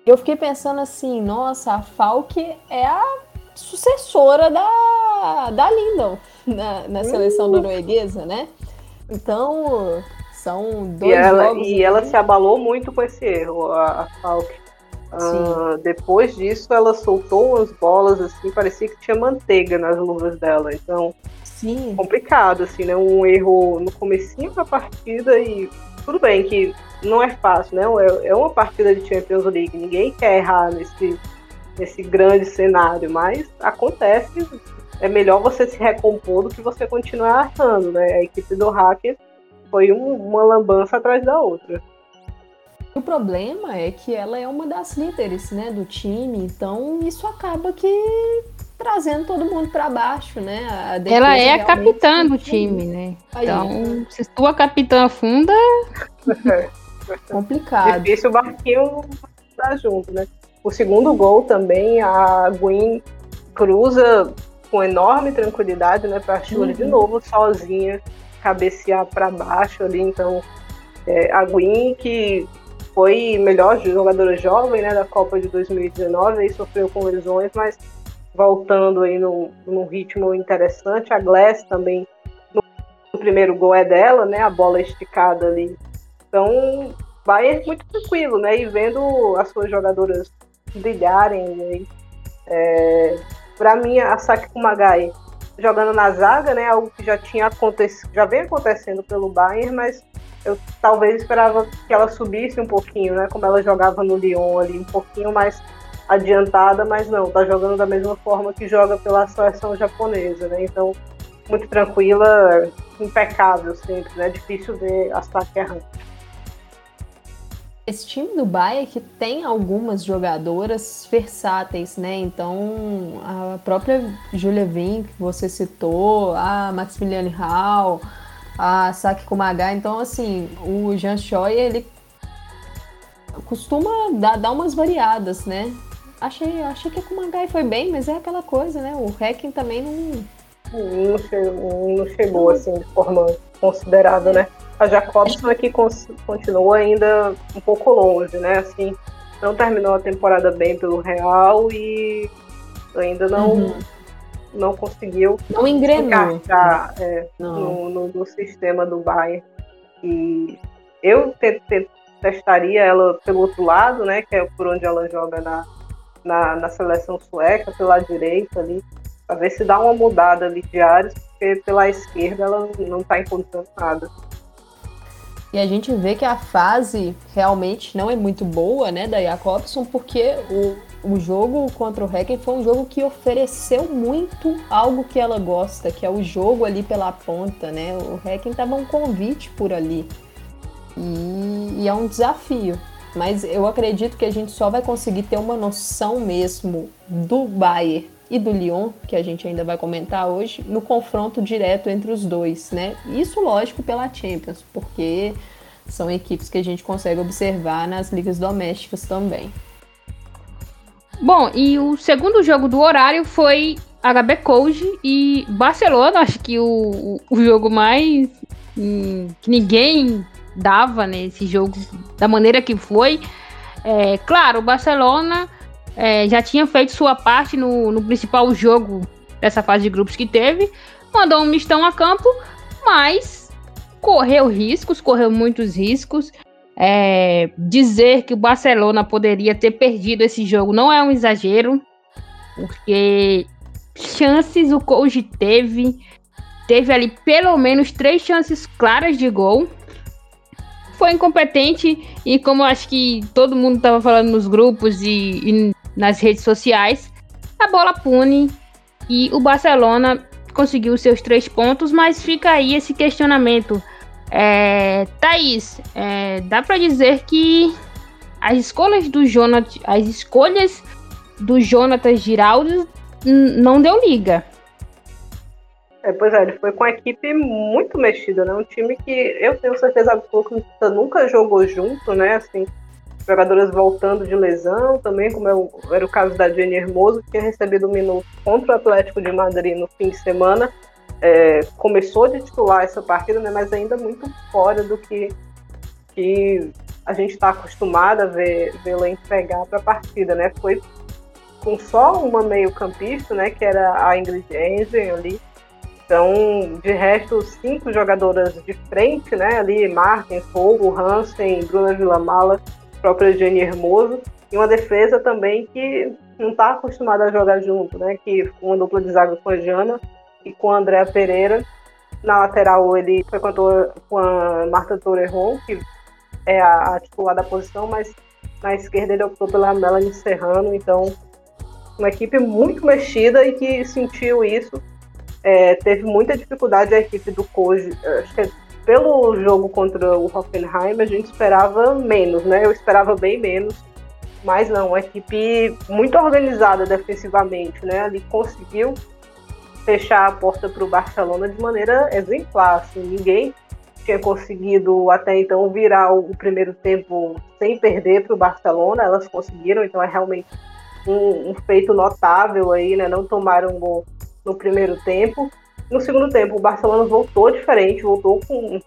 Eu fiquei pensando assim, nossa, a Falk é a sucessora da, da Lindon na, na seleção hum. norueguesa, né? Então, são dois e ela, jogos. E ela se abalou muito com esse erro, a, a Falk. Uh, depois disso, ela soltou umas bolas assim, parecia que tinha manteiga nas luvas dela. Então, Sim. complicado, assim, né? Um erro no comecinho da partida e tudo bem que não é fácil, né? É, é uma partida de Champions League, ninguém quer errar nesse, nesse grande cenário, mas acontece. É melhor você se recompor do que você continuar errando, né? A equipe do Hacker foi um, uma lambança atrás da outra. O problema é que ela é uma das líderes, né, do time, então isso acaba que trazendo todo mundo para baixo, né? ela é a capitã do time, né? Aí, então, se tua capitã afunda, complicado. Difícil o barquinho estar junto, né? O segundo gol também, a Gwen cruza com enorme tranquilidade, né, para a uhum. de novo sozinha cabecear para baixo ali, então é, a Gwen que foi melhor jogadora jovem né, da Copa de 2019, aí sofreu com lesões, mas voltando aí no, num ritmo interessante. A Glass também, no, no primeiro gol é dela, né, a bola esticada ali. Então, Bayern muito tranquilo, né, e vendo as suas jogadoras brilharem. Né, é, Para mim, a Saki Kumagai jogando na zaga, né, algo que já tinha acontecido, já vem acontecendo pelo Bayern, mas eu talvez esperava que ela subisse um pouquinho, né? Como ela jogava no Lyon ali, um pouquinho mais adiantada, mas não, tá jogando da mesma forma que joga pela seleção japonesa, né? Então, muito tranquila, impecável sempre, né? Difícil ver a Saki errando. Esse time do Bayern que tem algumas jogadoras versáteis, né? Então, a própria Julia Vink, que você citou, a Maximiliane Hall, a Saki Kumagai. Então, assim, o Jean Choi, ele costuma dar, dar umas variadas, né? Achei, achei que a Kumagai foi bem, mas é aquela coisa, né? O Hacking também não... Não chegou, não chegou assim, de forma considerável, né? A Jacobson aqui continua ainda um pouco longe, né? Assim, não terminou a temporada bem pelo Real e ainda não... Uhum não conseguiu não engrenou encaixar é, não. No, no, no, sistema do Bayern. E eu te, te, testaria ela pelo outro lado, né, que é por onde ela joga na, na, na seleção sueca, pela direita ali, para ver se dá uma mudada ali de áreas, porque pela esquerda ela não está encontrando nada. E a gente vê que a fase realmente não é muito boa, né, da Jacobson, porque o, o jogo contra o Hacken foi um jogo que ofereceu muito algo que ela gosta, que é o jogo ali pela ponta, né? O Hacken tava um convite por ali. E, e, é um desafio. Mas eu acredito que a gente só vai conseguir ter uma noção mesmo do Bayer e do Lyon, que a gente ainda vai comentar hoje, no confronto direto entre os dois, né? Isso, lógico, pela Champions, porque são equipes que a gente consegue observar nas ligas domésticas também. Bom, e o segundo jogo do horário foi HB Cold e Barcelona, acho que o, o jogo mais hum, que ninguém dava nesse jogo da maneira que foi. É, claro, o Barcelona é, já tinha feito sua parte no, no principal jogo dessa fase de grupos que teve, mandou um mistão a campo, mas correu riscos, correu muitos riscos. É, dizer que o Barcelona poderia ter perdido esse jogo não é um exagero, porque chances o Koji teve. Teve ali pelo menos três chances claras de gol foi incompetente e como acho que todo mundo estava falando nos grupos e, e, nas redes sociais, a bola pune e o Barcelona conseguiu seus três pontos, mas fica aí esse questionamento. É, Thaís, é, dá para dizer que as escolhas do Jonathan, as escolhas do Jonathan Giraldo não deu liga. É, pois é, ele foi com a equipe muito mexida, né? Um time que eu tenho certeza absoluta nunca jogou junto, né? Assim, jogadoras voltando de lesão, também como é era o caso da Jenny Hermoso, que tinha recebido um minuto contra o Atlético de Madrid no fim de semana. É, começou de titular essa partida, né? Mas ainda muito fora do que, que a gente está acostumado a ver vê-la entregar para a partida, né? Foi com só uma meio campista, né? Que era a Ingrid Engen ali então, de resto, cinco jogadoras de frente, né? Ali, Martins, Fogo, Hansen, Bruna Villamala, própria Jenny Hermoso. E uma defesa também que não está acostumada a jogar junto, né? Que uma dupla de zaga com a Jana e com a Andréa Pereira. Na lateral, ele frequentou com a Marta Torrejon, que é a, a titular da posição, mas na esquerda ele optou pela Melanie Serrano. Então, uma equipe muito mexida e que sentiu isso é, teve muita dificuldade a equipe do Koji. Acho que pelo jogo contra o Hoffenheim a gente esperava menos, né? Eu esperava bem menos. Mas não, uma equipe muito organizada defensivamente, né? Ali conseguiu fechar a porta para o Barcelona de maneira exemplar. Assim, ninguém tinha conseguido até então virar o primeiro tempo sem perder para o Barcelona. Elas conseguiram, então é realmente um, um, feito notável aí, né? Não tomaram gol no primeiro tempo. No segundo tempo, o Barcelona voltou diferente, voltou com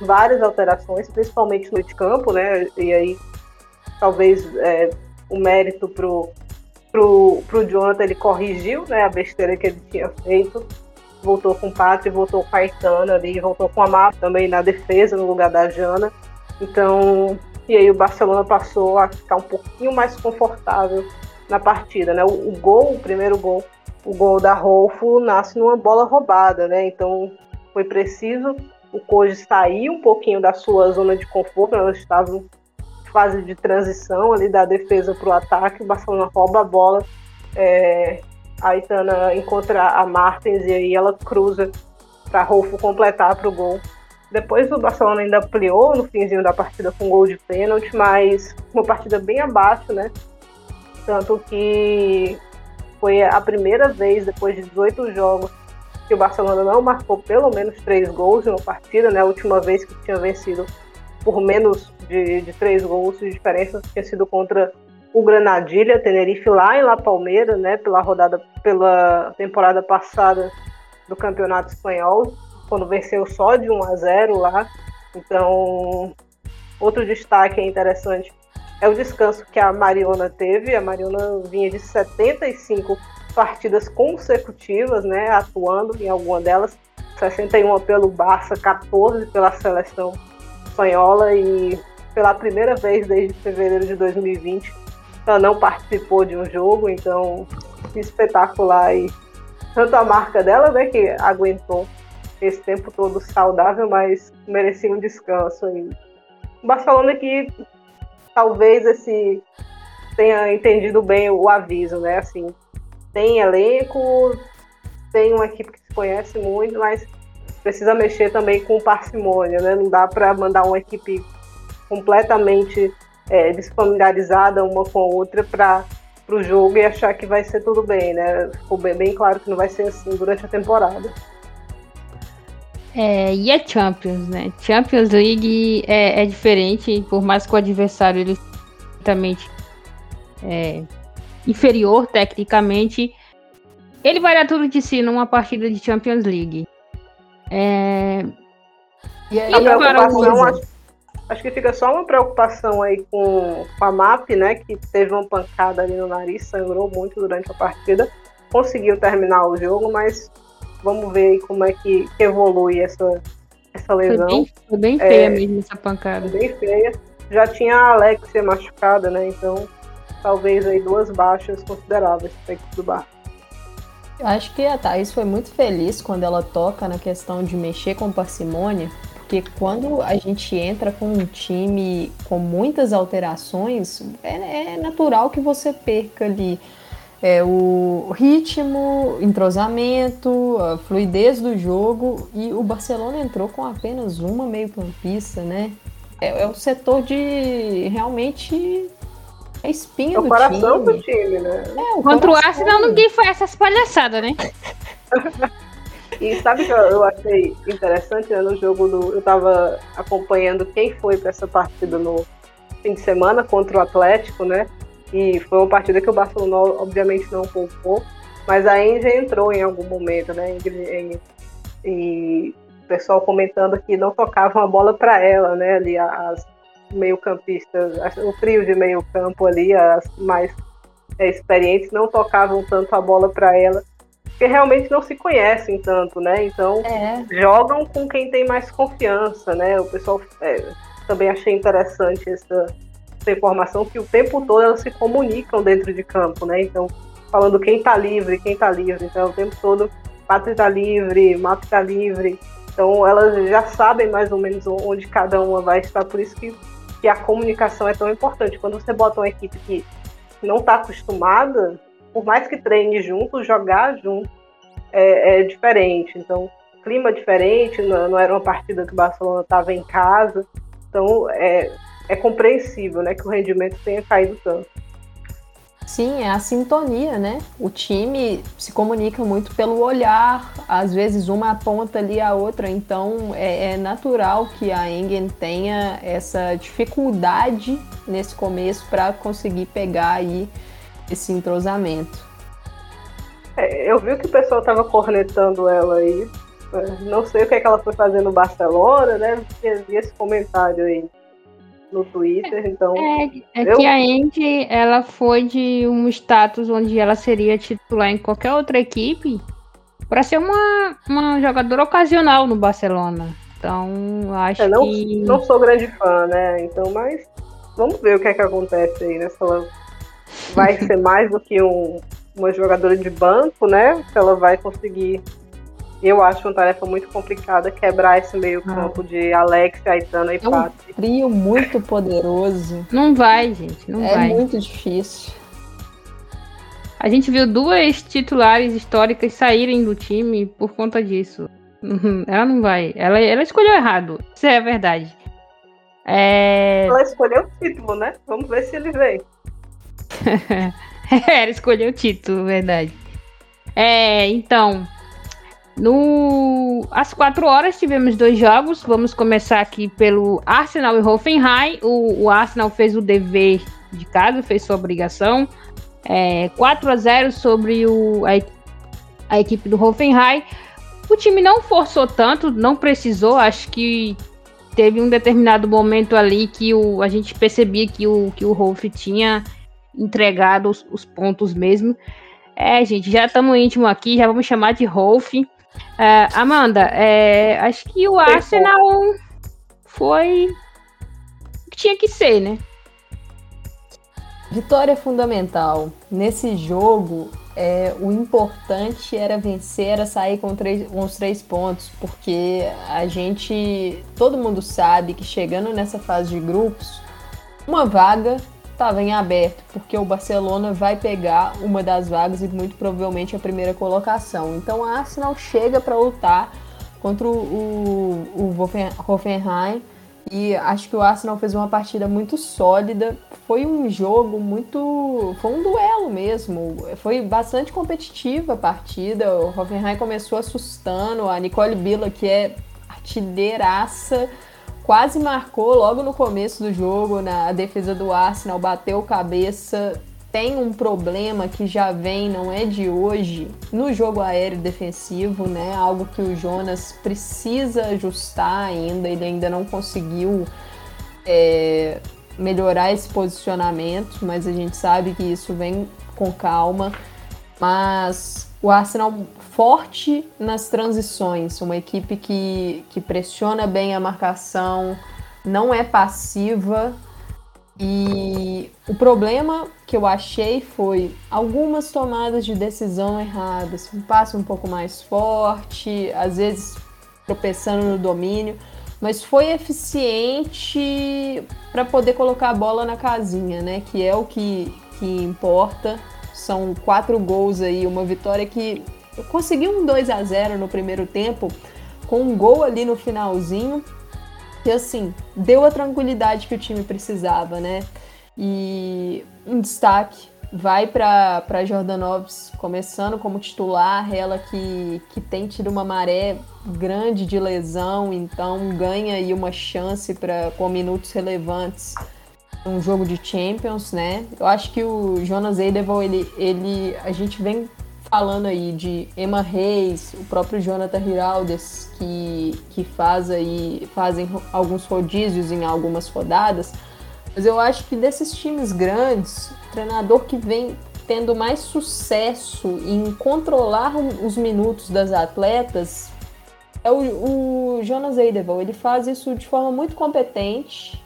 várias alterações, principalmente no meio de campo, né? E aí, talvez é, o mérito pro, pro, pro Jonathan, ele corrigiu né, a besteira que ele tinha feito. Voltou com o Pátria, voltou com a Aitana ali, voltou com a Mapa também na defesa, no lugar da Jana. Então, e aí o Barcelona passou a ficar um pouquinho mais confortável na partida, né? O, o gol, o primeiro gol, o gol da Rolfo nasce numa bola roubada, né? Então foi preciso o Koji sair um pouquinho da sua zona de conforto, elas estavam fase de transição ali da defesa para o ataque, o Barcelona rouba a bola, é, a Itana encontra a Martins e aí ela cruza para Rolfo completar para o gol. Depois o Barcelona ainda ampliou no finzinho da partida com um gol de pênalti, mas uma partida bem abaixo, né? Tanto que foi a primeira vez, depois de 18 jogos, que o Barcelona não marcou pelo menos três gols em uma partida, né? A última vez que tinha vencido por menos de, de três gols de diferença tinha sido contra o Granadilha, Tenerife lá em La Palmeira, né? Pela rodada, pela temporada passada do Campeonato Espanhol, quando venceu só de 1 a 0 lá. Então, outro destaque interessante é o descanso que a Mariona teve. A Mariona vinha de 75 partidas consecutivas, né, atuando em alguma delas, 61 pelo Barça, 14 pela seleção espanhola e pela primeira vez desde fevereiro de 2020 ela não participou de um jogo, então espetacular e tanto a marca dela, né, que aguentou esse tempo todo saudável, mas merecia um descanso aí. O Barcelona que talvez esse tenha entendido bem o aviso, né? Assim, tem elenco, tem uma equipe que se conhece muito, mas precisa mexer também com parcimônia, né? Não dá para mandar uma equipe completamente é, desfamiliarizada uma com a outra para pro jogo e achar que vai ser tudo bem, né? Ficou bem, bem claro que não vai ser assim durante a temporada. É, e é Champions, né? Champions League é, é diferente, por mais que o adversário ele é, inferior tecnicamente, ele vai dar tudo de si numa partida de Champions League. É... E aí, a preocupação, acho, acho, que fica só uma preocupação aí com, com a MAP, né? Que teve uma pancada ali no nariz, sangrou muito durante a partida. Conseguiu terminar o jogo, mas Vamos ver aí como é que, que evolui essa, essa lesão. Foi bem, foi bem feia é, mesmo essa pancada. Bem feia. Já tinha a Alexia machucada, né? Então, talvez aí duas baixas consideráveis para a equipe do Bar. Acho que a Thaís foi muito feliz quando ela toca na questão de mexer com parcimônia, porque quando a gente entra com um time com muitas alterações, é, é natural que você perca ali é, o ritmo, entrosamento, a fluidez do jogo e o Barcelona entrou com apenas uma meio-campista, né? É, é o setor de realmente a espinha é o do coração time. do time, né? É, o Contra o Arsenal ninguém faz essas palhaçadas, né? e sabe que eu achei interessante né, no jogo do. Eu tava acompanhando quem foi para essa partida no fim de semana contra o Atlético, né? E foi uma partida que o Barcelona, obviamente, não poupou, mas a Enge entrou em algum momento, né? E, e o pessoal comentando que não tocavam a bola para ela, né? Ali as meio-campistas, o trio de meio-campo ali, as mais é, experientes, não tocavam tanto a bola para ela, porque realmente não se conhecem tanto, né? Então é. jogam com quem tem mais confiança, né? O pessoal é, também achei interessante essa essa informação que o tempo todo elas se comunicam dentro de campo, né? Então, falando quem está livre, quem está livre. Então, o tempo todo, Pátria está livre, Map está livre. Então, elas já sabem mais ou menos onde cada uma vai estar. Por isso que, que a comunicação é tão importante. Quando você bota uma equipe que não está acostumada, por mais que treine junto, jogar junto é, é diferente. Então, clima diferente, não, não, era uma partida que o Barcelona estava em casa. Então, é, é compreensível, né, que o rendimento tenha caído tanto. Sim, é a sintonia, né? O time se comunica muito pelo olhar, às vezes uma aponta ali a outra, então é, é natural que a Engen tenha essa dificuldade nesse começo para conseguir pegar aí esse entrosamento. É, eu vi que o pessoal estava cornetando ela aí. É, não sei o que, é que ela foi fazer no Barcelona, né? Vi esse comentário aí no Twitter, então. É, é eu... que a Andy ela foi de um status onde ela seria titular em qualquer outra equipe para ser uma, uma jogadora ocasional no Barcelona. Então, acho é, não, que. Não sou grande fã, né? Então, mas vamos ver o que é que acontece aí, né? Se ela vai ser mais do que um, uma jogadora de banco, né? Se ela vai conseguir eu acho uma tarefa muito complicada quebrar esse meio-campo ah. de Alex, Aitana e é um trio muito poderoso. Não vai, gente, não é vai. É muito difícil. A gente viu duas titulares históricas saírem do time por conta disso. Uhum, ela não vai. Ela, ela escolheu errado. Isso é a verdade. É... Ela escolheu o título, né? Vamos ver se ele vem. ela escolheu o título, verdade. É, então, no, às quatro horas tivemos dois jogos. Vamos começar aqui pelo Arsenal e Hoffenheim. O, o Arsenal fez o dever de casa, fez sua obrigação. É, 4 a 0 sobre o, a, a equipe do Hoffenheim. O time não forçou tanto, não precisou. Acho que teve um determinado momento ali que o, a gente percebia que o, que o Hoff tinha entregado os, os pontos mesmo. É, gente, já estamos íntimo aqui, já vamos chamar de Rolf. É, Amanda, é, acho que o Arsenal foi o que tinha que ser, né? Vitória fundamental. Nesse jogo, é, o importante era vencer, era sair com, três, com os três pontos, porque a gente, todo mundo sabe que chegando nessa fase de grupos, uma vaga estava em aberto, porque o Barcelona vai pegar uma das vagas e muito provavelmente a primeira colocação. Então a Arsenal chega para lutar contra o, o, o Hoffenheim e acho que o Arsenal fez uma partida muito sólida, foi um jogo muito. Foi um duelo mesmo. Foi bastante competitiva a partida. O Hoffenheim começou assustando. A Nicole Billa, que é artilheiraça, quase marcou logo no começo do jogo. Na defesa do Arsenal, bateu cabeça. Tem um problema que já vem, não é de hoje, no jogo aéreo defensivo, né? Algo que o Jonas precisa ajustar ainda. Ele ainda não conseguiu. É melhorar esse posicionamento, mas a gente sabe que isso vem com calma. Mas o Arsenal forte nas transições, uma equipe que, que pressiona bem a marcação, não é passiva. E o problema que eu achei foi algumas tomadas de decisão erradas, um passe um pouco mais forte, às vezes tropeçando no domínio mas foi eficiente para poder colocar a bola na casinha, né? Que é o que, que importa. São quatro gols aí, uma vitória que conseguiu um 2 a 0 no primeiro tempo, com um gol ali no finalzinho, que assim, deu a tranquilidade que o time precisava, né? E um destaque vai para Jordanovs começando como titular, ela que, que tem tido uma maré grande de lesão, então ganha aí uma chance para com minutos relevantes um jogo de Champions, né? Eu acho que o Jonas Eidevall, ele, ele a gente vem falando aí de Emma Reis, o próprio Jonathan Hiraldes, que, que faz aí, fazem alguns rodízios em algumas rodadas, mas eu acho que desses times grandes, treinador que vem tendo mais sucesso em controlar os minutos das atletas é o, o Jonas Eidevall. Ele faz isso de forma muito competente,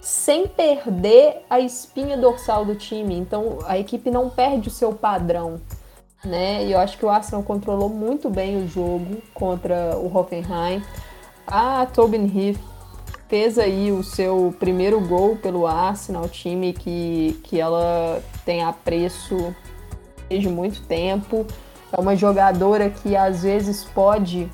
sem perder a espinha dorsal do time. Então a equipe não perde o seu padrão. Né? E eu acho que o Arsenal controlou muito bem o jogo contra o Hoffenheim. A Tobin Heath fez aí o seu primeiro gol pelo Arsenal, time que, que ela tem apreço desde muito tempo. É uma jogadora que às vezes pode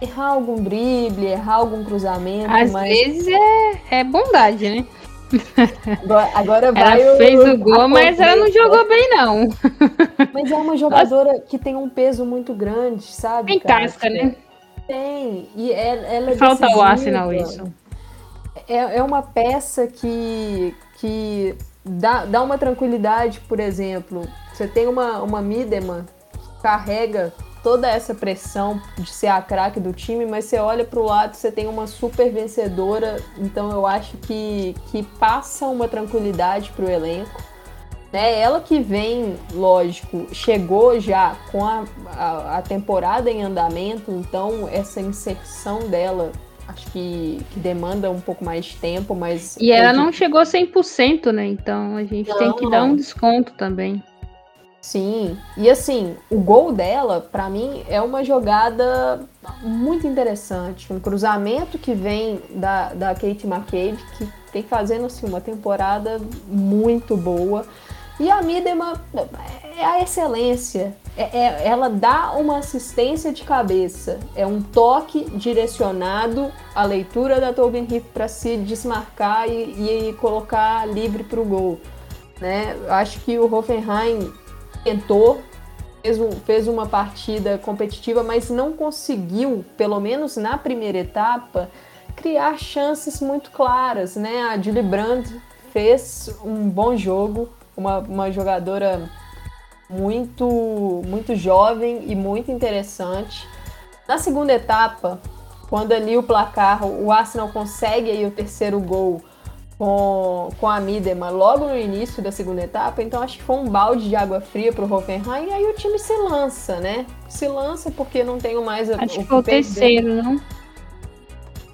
errar algum drible, errar algum cruzamento. Às mas... vezes é, é bondade, né? Agora, agora vai ela fez o, gol, mas ela não jogou bem, não. Mas é uma jogadora que tem um peso muito grande, sabe? Tem casca, né? Tem. E é, ela é Falta decisiva. o Arsenal isso. É, é uma peça que, que dá, dá uma tranquilidade, por exemplo. Você tem uma, uma Midema que carrega toda essa pressão de ser a craque do time, mas você olha para o lado, você tem uma super vencedora, então eu acho que, que passa uma tranquilidade para o elenco. Né? Ela que vem, lógico, chegou já com a, a, a, temporada em andamento, então essa inserção dela acho que, que demanda um pouco mais de tempo, mas. E ela não chegou 100%, né? Então a gente não, tem que dar um desconto também. Sim, e assim, o gol dela, para mim, é uma jogada muito interessante. Um cruzamento que vem da, da Kate McCabe, que tem fazendo assim, uma temporada muito boa. E a Midema é a excelência. É, é, ela dá uma assistência de cabeça. É um toque direcionado à leitura da Tobin Heath para se desmarcar e, e colocar livre para o gol. Né? Acho que o Hoffenheim tentou, fez, um, fez uma partida competitiva, mas não conseguiu, pelo menos na primeira etapa, criar chances muito claras. Né? A Julie Brand fez um bom jogo, uma, uma jogadora muito, muito jovem e muito interessante. Na segunda etapa, quando ali o placar, o Arsenal consegue aí o terceiro gol com, com a Midema logo no início da segunda etapa, então acho que foi um balde de água fria para o Hoffenheim e aí o time se lança, né? Se lança porque não tenho mais a, acho o que foi o terceiro, não?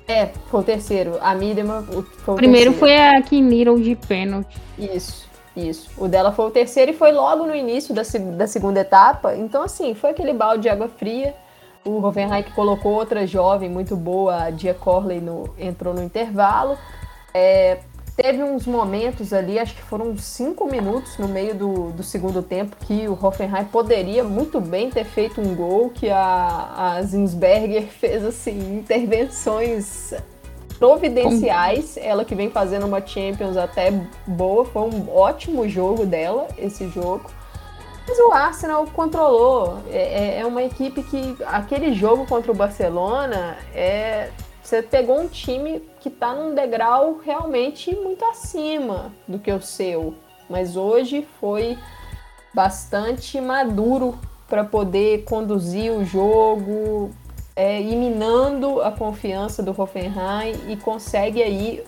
É, foi o terceiro. A Midema foi o Primeiro terceiro. foi a Kim Little de pênalti. Isso. Isso. O dela foi o terceiro e foi logo no início da, da segunda etapa. Então, assim, foi aquele balde de água fria. O Hoffenheim que colocou outra jovem muito boa, a Dia Corley, no, entrou no intervalo. É, teve uns momentos ali, acho que foram cinco minutos no meio do, do segundo tempo, que o Hoffenheim poderia muito bem ter feito um gol, que a, a Zinsberger fez assim, intervenções providenciais. Ela que vem fazendo uma Champions até boa, foi um ótimo jogo dela, esse jogo. Mas o Arsenal controlou. É, é, é uma equipe que. Aquele jogo contra o Barcelona é. Você pegou um time que está num degrau realmente muito acima do que o seu. Mas hoje foi bastante maduro para poder conduzir o jogo, é, minando a confiança do Hoffenheim e consegue aí,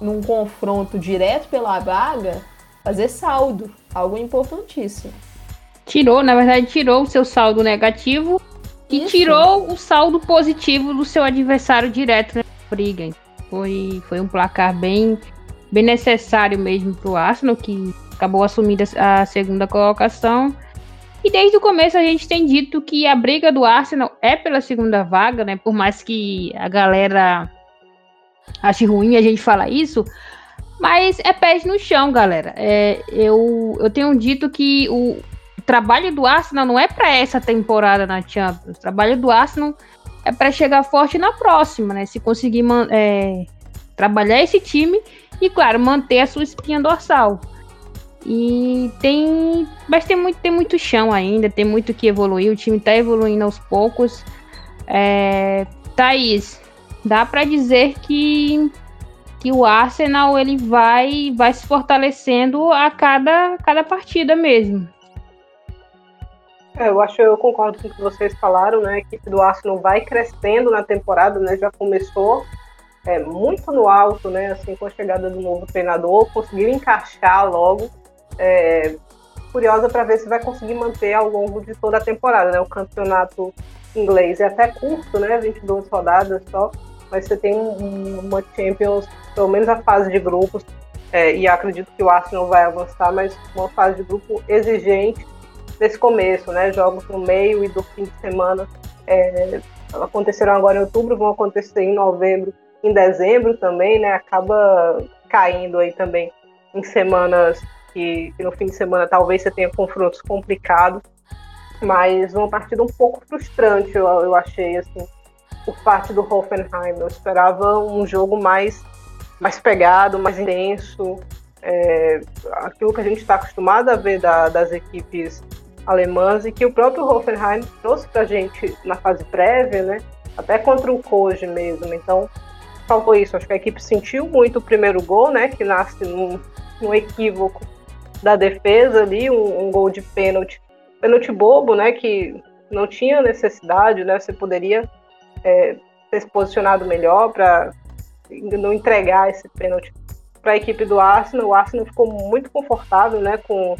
num confronto direto pela vaga, fazer saldo, algo importantíssimo. Tirou, na verdade, tirou o seu saldo negativo e Isso. tirou o saldo positivo do seu adversário direto na briga. Foi, foi um placar bem, bem necessário mesmo para o Arsenal, que acabou assumindo a segunda colocação e desde o começo a gente tem dito que a briga do Arsenal é pela segunda vaga, né? Por mais que a galera ache ruim a gente falar isso, mas é pés no chão, galera. É, eu, eu tenho dito que o trabalho do Arsenal não é para essa temporada na Champions. O trabalho do Arsenal é para chegar forte na próxima, né? Se conseguir é, trabalhar esse time e, claro, manter a sua espinha dorsal. E tem. Mas tem muito, tem muito chão ainda, tem muito que evoluir. O time tá evoluindo aos poucos. É, Thaís, dá para dizer que, que o Arsenal ele vai, vai se fortalecendo a cada, cada partida mesmo. É, eu acho, eu concordo com o que vocês falaram, né? A equipe do Arsenal vai crescendo na temporada, né? Já começou é, muito no alto, né? Assim, com a chegada do novo treinador, conseguiu encaixar logo é, curiosa para ver se vai conseguir manter ao longo de toda a temporada. Né? O campeonato inglês é até curto, né? 22 rodadas só, mas você tem um, uma Champions, pelo menos a fase de grupos, é, e acredito que o Arsenal vai avançar, mas uma fase de grupo exigente desse começo, né? Jogos no meio e do fim de semana é, aconteceram agora em outubro, vão acontecer em novembro, em dezembro também, né? Acaba caindo aí também em semanas que, que no fim de semana talvez você tenha confrontos complicados, mas uma partida um pouco frustrante, eu, eu achei, assim, por parte do Hoffenheim. Eu esperava um jogo mais, mais pegado, mais intenso, é, aquilo que a gente está acostumado a ver da, das equipes alemãs e que o próprio Hoffenheim trouxe para a gente na fase prévia, né? Até contra o Koji mesmo. Então, faltou isso. Acho que a equipe sentiu muito o primeiro gol, né? Que nasce num, num equívoco da defesa ali, um, um gol de pênalti. Pênalti bobo, né? Que não tinha necessidade, né? Você poderia é, ter se posicionado melhor para não entregar esse pênalti para a equipe do Arsenal. O Arsenal ficou muito confortável, né? Com,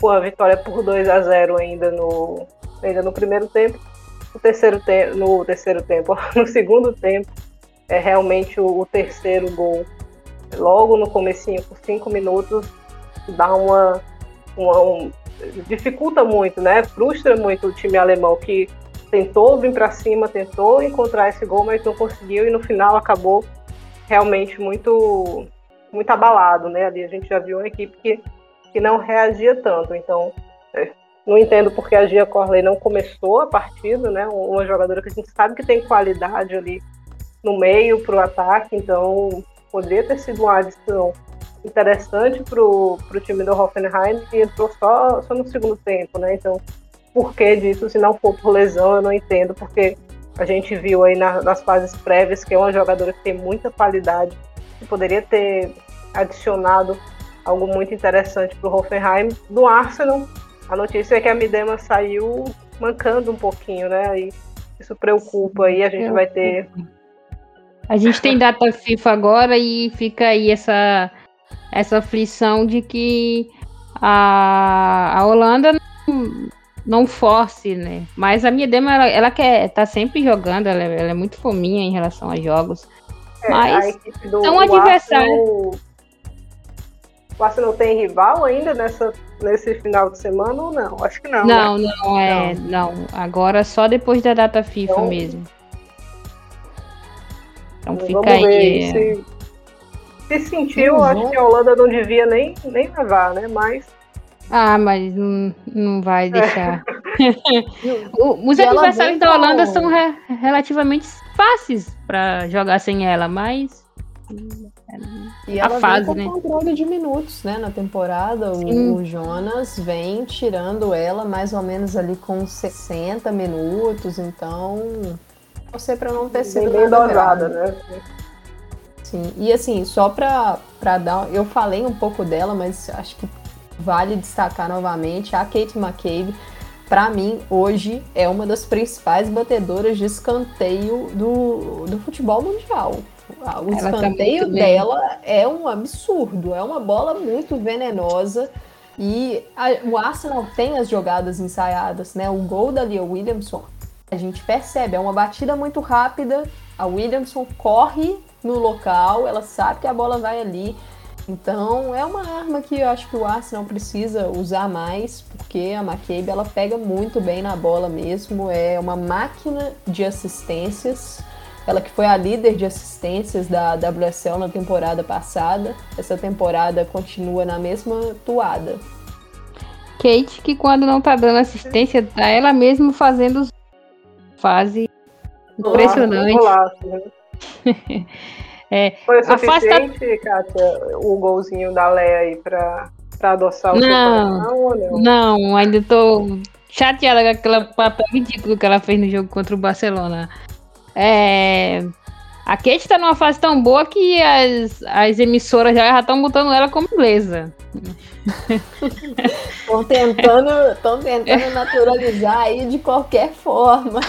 com a vitória por 2 a 0 ainda no, ainda no primeiro tempo. No terceiro, te no terceiro tempo, no segundo tempo, é realmente o, o terceiro gol. Logo no comecinho, por cinco minutos, dá uma, uma um, dificulta muito, né? Frustra muito o time alemão que tentou vir para cima, tentou encontrar esse gol, mas não conseguiu e no final acabou realmente muito muito abalado, né? Ali a gente já viu uma equipe que, que não reagia tanto, então é, não entendo porque a Gia Corley não começou a partida, né? Uma jogadora que a gente sabe que tem qualidade ali no meio para o ataque, então poderia ter sido uma adição interessante para o time do Hoffenheim e entrou só, só no segundo tempo, né? Então, por que disso? Se não for por lesão, eu não entendo, porque a gente viu aí na, nas fases prévias que é uma jogadora que tem muita qualidade, que poderia ter adicionado algo muito interessante para o Hoffenheim. Do Arsenal, a notícia é que a Midema saiu mancando um pouquinho, né? E isso preocupa aí, a gente vai ter. A gente tem data FIFA agora e fica aí essa essa aflição de que a, a Holanda não, não force, né? Mas a minha dema, ela, ela quer tá sempre jogando, ela, ela, é muito fominha em relação a jogos. É, mas são adversários. O Arsenal tem rival ainda nessa, nesse final de semana ou não? Acho que não. Não, né? não, é. Não. não. Agora só depois da data FIFA então, mesmo. Então fica aí. É. Se se sentiu, acho que a Holanda não devia nem, nem levar, né? Mas. Ah, mas não, não vai deixar. É. Os adversários da Holanda com... são re relativamente fáceis para jogar sem ela, mas E ela a fase, vem com né? controle de minutos, né, na temporada. O, o, Jonas vem tirando ela mais ou menos ali com 60 minutos, então você para não ter sido bem dosada, né? Sim. E assim, só para para dar, eu falei um pouco dela, mas acho que vale destacar novamente a Kate McCabe. Para mim, hoje é uma das principais batedoras de escanteio do, do futebol mundial. O Ela escanteio tá dela é um absurdo, é uma bola muito venenosa. E a, o Arsenal tem as jogadas ensaiadas, né? O gol da Lia Williamson, a gente percebe, é uma batida muito rápida. A Williamson corre no local, ela sabe que a bola vai ali. Então é uma arma que eu acho que o Arsenal precisa usar mais, porque a McCabe ela pega muito bem na bola mesmo, é uma máquina de assistências. Ela que foi a líder de assistências da WSL na temporada passada. Essa temporada continua na mesma toada. Kate, que quando não tá dando assistência, tá ela mesma fazendo fase impressionante. Né? é, Foi o suficiente, tá... Kátia, o golzinho da Léa aí pra, pra adoçar o não, não? Não, ainda tô chateada com aquele papel ridículo que ela fez no jogo contra o Barcelona. É, a Kate tá numa fase tão boa que as, as emissoras já estão botando ela como inglesa. Estão tentando, tentando naturalizar aí de qualquer forma.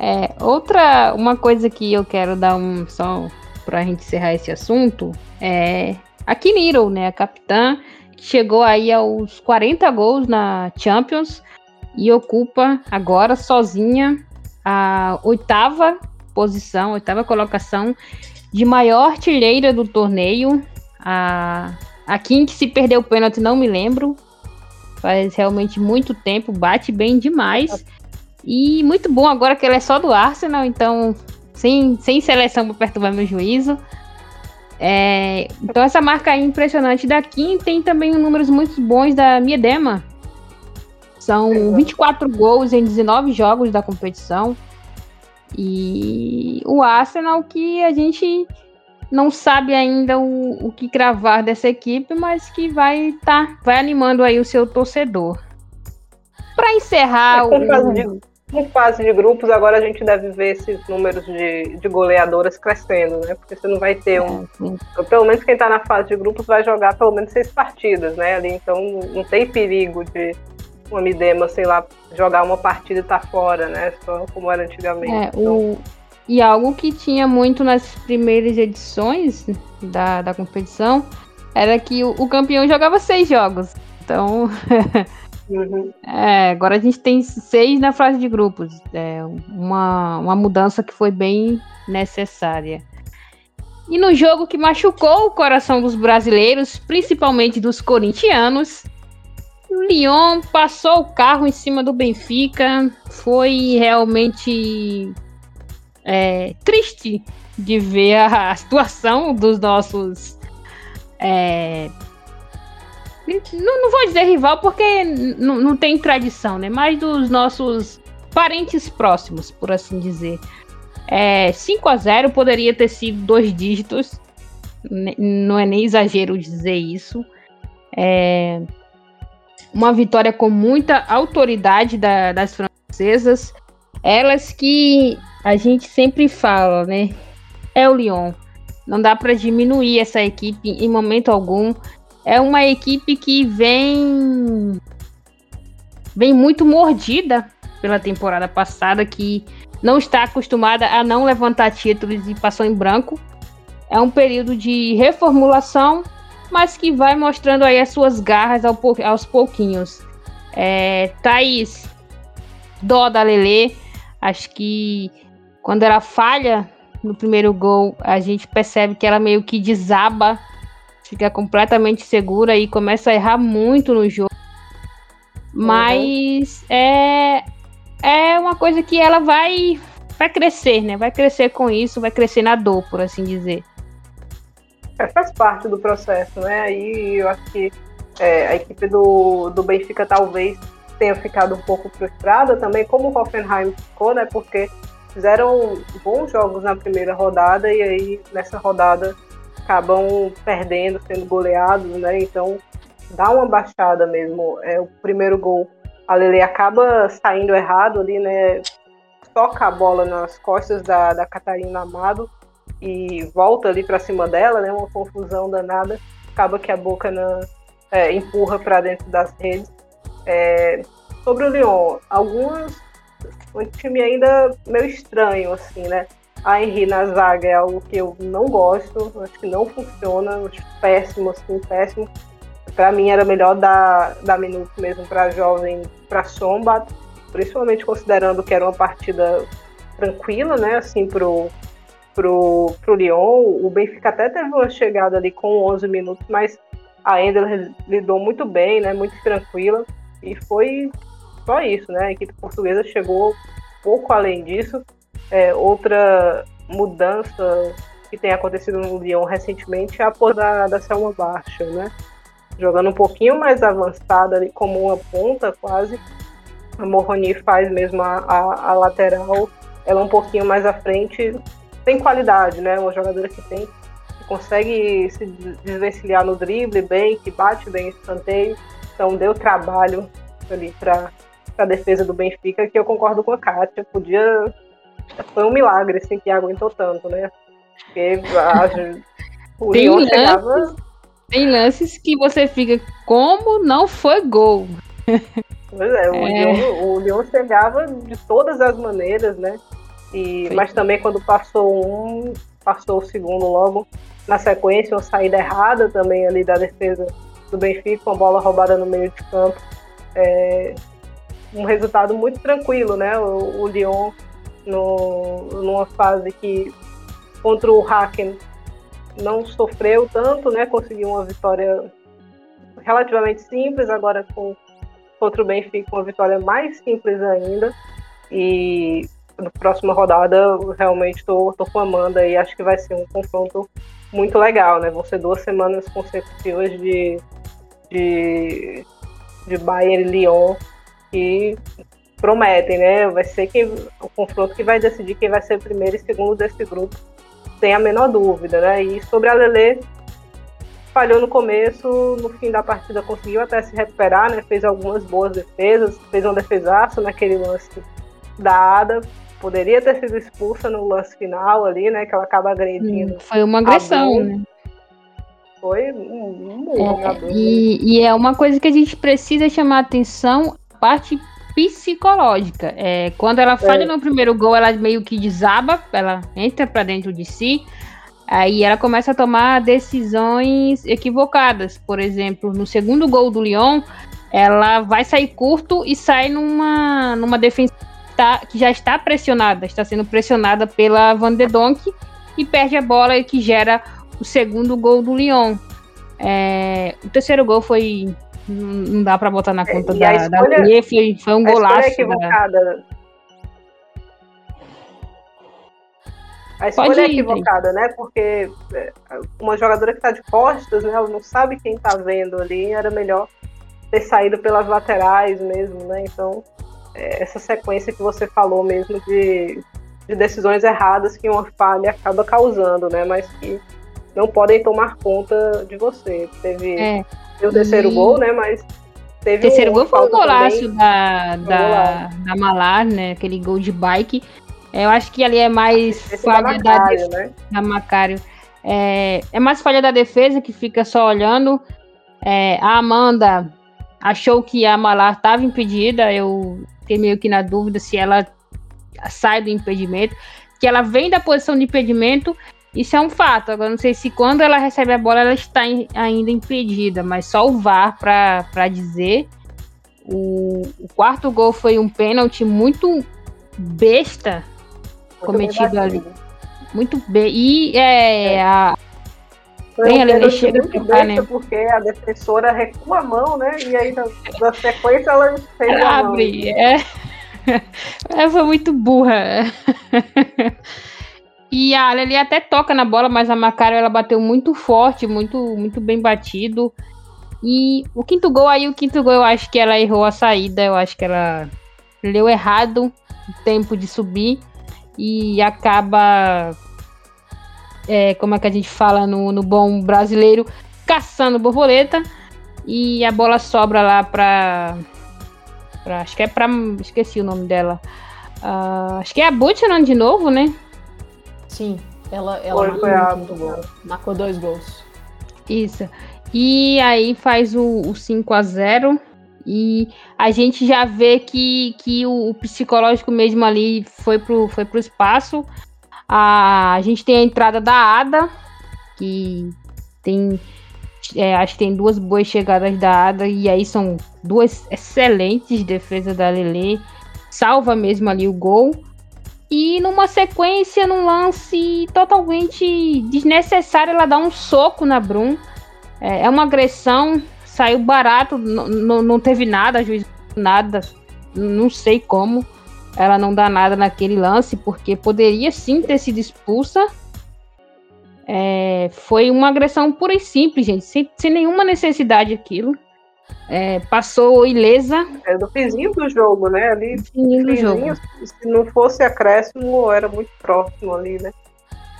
É, outra, uma coisa que eu quero dar um só pra gente encerrar esse assunto é a Kiniro, né, a capitã, que chegou aí aos 40 gols na Champions e ocupa agora sozinha a oitava posição, oitava colocação de maior artilheira do torneio. A, a Kim que se perdeu o pênalti, não me lembro. Faz realmente muito tempo, bate bem demais. E muito bom agora que ela é só do Arsenal, então sem, sem seleção para perturbar meu juízo. É, então essa marca aí impressionante da Kim tem também números muito bons da Miedema, são 24 gols em 19 jogos da competição. E o Arsenal que a gente não sabe ainda o, o que cravar dessa equipe, mas que vai tá, vai animando aí o seu torcedor. Para encerrar é, o em fase de grupos, agora a gente deve ver esses números de, de goleadoras crescendo, né? Porque você não vai ter um. É, pelo menos quem está na fase de grupos vai jogar pelo menos seis partidas, né? Ali, então não tem perigo de um Amidema, sei lá, jogar uma partida e tá fora, né? Só como era antigamente. É, então... o... E algo que tinha muito nas primeiras edições da, da competição era que o, o campeão jogava seis jogos. Então. Uhum. É, agora a gente tem seis na fase de grupos. É uma, uma mudança que foi bem necessária. E no jogo que machucou o coração dos brasileiros, principalmente dos corintianos, o Lyon passou o carro em cima do Benfica. Foi realmente é, triste de ver a, a situação dos nossos. É, não, não, vou dizer rival porque não, tem tradição, né? Mas dos nossos parentes próximos, por assim dizer. É, 5 a 0 poderia ter sido dois dígitos. Não é nem exagero dizer isso. É, uma vitória com muita autoridade da, das francesas. Elas que a gente sempre fala, né? É o Lyon. Não dá para diminuir essa equipe em momento algum. É uma equipe que vem vem muito mordida pela temporada passada, que não está acostumada a não levantar títulos e passou em branco. É um período de reformulação mas que vai mostrando aí as suas garras ao, aos pouquinhos. É, Thaís, dó da Lele, acho que quando ela falha no primeiro gol, a gente percebe que ela meio que desaba, fica completamente segura e começa a errar muito no jogo. Mas uhum. é, é uma coisa que ela vai, vai crescer, né? Vai crescer com isso, vai crescer na dor, por assim dizer. Faz parte do processo, né? Aí eu acho que é, a equipe do, do Benfica talvez tenha ficado um pouco frustrada também, como o Hoffenheim ficou, né? Porque fizeram bons jogos na primeira rodada e aí nessa rodada acabam perdendo, sendo goleados, né? Então dá uma baixada mesmo. É o primeiro gol, a Lele acaba saindo errado ali, né? Toca a bola nas costas da, da Catarina Amado e volta ali para cima dela, né? Uma confusão danada. Acaba que a Boca na, é, empurra para dentro das redes. É, sobre o Lyon, algumas um time ainda meio estranho, assim, né? A Henry na zaga é algo que eu não gosto, acho que não funciona, acho péssimo, assim, péssimo. Para mim era melhor dar, dar minuto mesmo para jovem, para Somba, principalmente considerando que era uma partida tranquila, né, assim, pro, pro, pro Lyon. O Benfica até teve uma chegada ali com 11 minutos, mas a Ender lidou muito bem, né, muito tranquila, e foi só isso, né? A equipe portuguesa chegou pouco além disso. É, outra mudança que tem acontecido no Lyon recentemente é a pôr da, da Selma Baixa, né? Jogando um pouquinho mais avançada ali, como uma ponta quase. A Morroni faz mesmo a, a, a, lateral, ela um pouquinho mais à frente. Tem qualidade, né? Uma jogadora que tem, que consegue se desvencilhar no drible bem, que bate bem escanteio. Então deu trabalho ali para a defesa do Benfica, que eu concordo com a Kátia. Podia. Foi um milagre assim, que aguentou tanto, né? Porque a, o tem Lyon chegava. Tem lances que você fica, como não foi gol? Pois é, o, é. Lyon, o Lyon chegava de todas as maneiras, né? E, mas também quando passou um, passou o segundo logo na sequência, uma saída errada também ali da defesa do Benfica, uma bola roubada no meio de campo. É, um resultado muito tranquilo, né? O, o Lyon no, numa fase que contra o Haken não sofreu tanto, né? Conseguiu uma vitória relativamente simples, agora com contra o Benfica uma vitória mais simples ainda. E na próxima rodada realmente estou com a Amanda e acho que vai ser um confronto muito legal, né? Vão ser duas semanas consecutivas de, de, de Bayern e Lyon que prometem, né? Vai ser quem, o confronto que vai decidir quem vai ser primeiro e segundo desse grupo, sem a menor dúvida, né? E sobre a Lele, falhou no começo, no fim da partida conseguiu até se recuperar, né? Fez algumas boas defesas, fez um defesaço naquele lance da Ada, poderia ter sido expulsa no lance final ali, né? Que ela acaba agredindo. Foi uma agressão, né? Foi um, um é, e, e, é uma coisa que a gente precisa chamar atenção parte psicológica. É, quando ela falha é. no primeiro gol, ela meio que desaba, ela entra para dentro de si. Aí ela começa a tomar decisões equivocadas. Por exemplo, no segundo gol do Lyon, ela vai sair curto e sai numa, numa defesa que já está pressionada, está sendo pressionada pela Van de Donk e perde a bola e que gera o segundo gol do Lyon. É, o terceiro gol foi não dá pra botar na é, conta da, escolha, da foi, foi um golaço. A escolha equivocada. A escolha é equivocada, né? Porque é, uma jogadora que tá de costas, né? Ela não sabe quem tá vendo ali. Era melhor ter saído pelas laterais mesmo, né? Então, essa sequência que você falou mesmo de, de decisões erradas que uma falha acaba causando, né? Mas que não podem tomar conta de você. Teve é o terceiro e... gol, né? Mas teve. O terceiro um gol foi um golaço da, da, da Malar, né? Aquele gol de bike. É, eu acho que ali é mais Esse falha da, Macário, da, né? da Macário. É, é mais falha da defesa que fica só olhando. É, a Amanda achou que a Malar estava impedida. Eu fiquei meio que na dúvida se ela sai do impedimento. Que ela vem da posição de impedimento isso é um fato. Agora, não sei se quando ela recebe a bola ela está in, ainda impedida, mas só o VAR para dizer. O, o, quarto gol foi um pênalti muito besta muito cometido ali. Muito bem. E é, é. a. Foi um pênalti chega muito besta né? porque a defensora recua a mão, né? E aí na, na sequência ela fez ela abre. É. é. Foi muito burra. E a Ali até toca na bola, mas a Macaro ela bateu muito forte, muito, muito bem batido. E o quinto gol aí, o quinto gol eu acho que ela errou a saída, eu acho que ela leu errado o tempo de subir. e acaba, é, como é que a gente fala no, no bom brasileiro, caçando borboleta e a bola sobra lá para acho que é para esqueci o nome dela. Uh, acho que é a Butchanan de novo, né? Sim, ela, ela foi, marcou, gol. marcou dois gols. Isso. E aí faz o, o 5 a 0 e a gente já vê que, que o, o psicológico mesmo ali foi pro, foi pro espaço. A, a gente tem a entrada da Ada, que tem. É, acho que tem duas boas chegadas da Ada, e aí são duas excelentes defesas da Lele. Salva mesmo ali o gol. E numa sequência, num lance totalmente desnecessário, ela dá um soco na Brum. É, é uma agressão, saiu barato, não teve nada, juiz nada, não sei como ela não dá nada naquele lance, porque poderia sim ter sido expulsa. É, foi uma agressão pura e simples, gente, sem, sem nenhuma necessidade aquilo. É, passou ilesa. É do vizinho do jogo, né? Ali, do vizinho, jogo. se não fosse acréscimo, era muito próximo ali, né?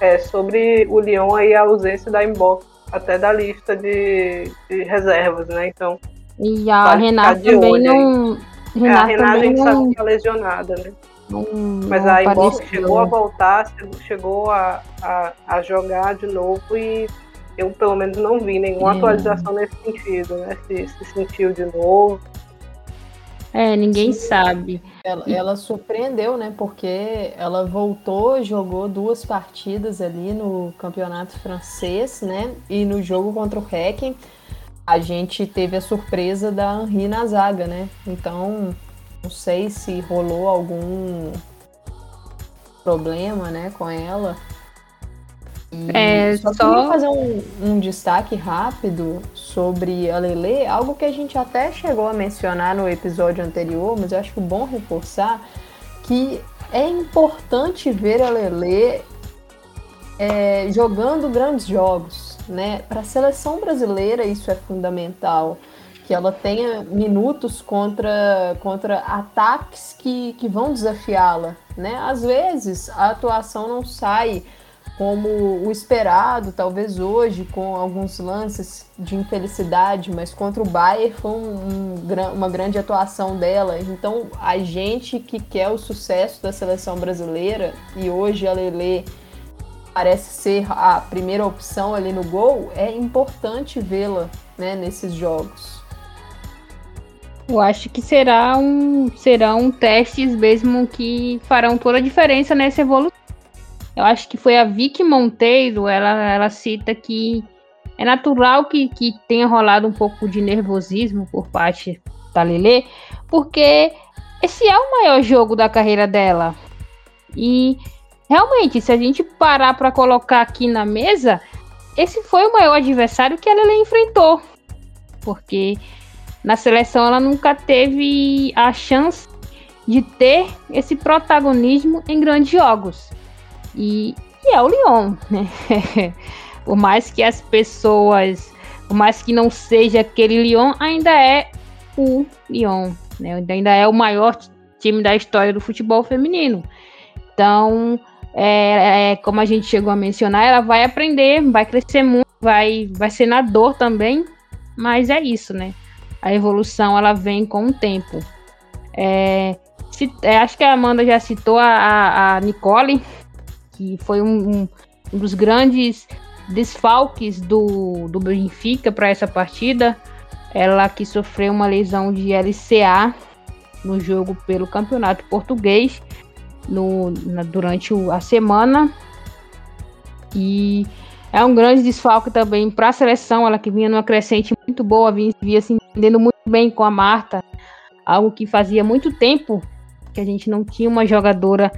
É, sobre o Lyon aí, a ausência da inbox até da lista de, de reservas, né? Então. E a Renata também não. Renata é, a Renata a gente não... sabe que é lesionada, né? Não, Mas não a chegou a voltar, chegou a, a, a, jogar de novo e eu pelo menos não vi nenhuma é. atualização nesse sentido, né? Se, se sentiu de novo. É, ninguém Sim. sabe. Ela, ela, surpreendeu, né? Porque ela voltou, jogou duas partidas ali no campeonato francês, né? E no jogo contra o Hecken, a gente teve a surpresa da Henri na zaga, né? Então, não sei se rolou algum problema, né, com ela. E é, só, só... fazer um, um, destaque rápido sobre a Lele, algo que a gente até chegou a mencionar no episódio anterior, mas eu acho que é bom reforçar que é importante ver a Lele é, jogando grandes jogos, né? Para a seleção brasileira isso é fundamental, que ela tenha minutos contra, contra ataques que, que vão desafiá-la, né? Às vezes a atuação não sai como o esperado, talvez hoje, com alguns lances de infelicidade, mas contra o Bayern foi um, um, uma grande atuação dela. Então, a gente que quer o sucesso da seleção brasileira, e hoje a Lele parece ser a primeira opção ali no gol, é importante vê-la né, nesses jogos. Eu acho que será um, serão testes mesmo que farão toda a diferença nessa evolução eu acho que foi a Vicky Monteiro, ela, ela cita que é natural que, que tenha rolado um pouco de nervosismo por parte da Lele, porque esse é o maior jogo da carreira dela. E realmente, se a gente parar para colocar aqui na mesa, esse foi o maior adversário que a Lele enfrentou. Porque na seleção ela nunca teve a chance de ter esse protagonismo em grandes jogos. E, e é o Lyon, né? por mais que as pessoas, por mais que não seja aquele Lyon, ainda é o Lyon, né? Ainda é o maior time da história do futebol feminino. Então, é, é, como a gente chegou a mencionar, ela vai aprender, vai crescer muito, vai, vai ser na dor também, mas é isso, né? A evolução ela vem com o tempo. É, se, é, acho que a Amanda já citou a, a, Nicole, que foi um, um dos grandes desfalques do, do Benfica para essa partida. Ela que sofreu uma lesão de LCA no jogo pelo Campeonato Português no, na, durante o, a semana. E é um grande desfalque também para a seleção. Ela que vinha numa crescente muito boa, vinha, vinha se entendendo muito bem com a Marta. Algo que fazia muito tempo que a gente não tinha uma jogadora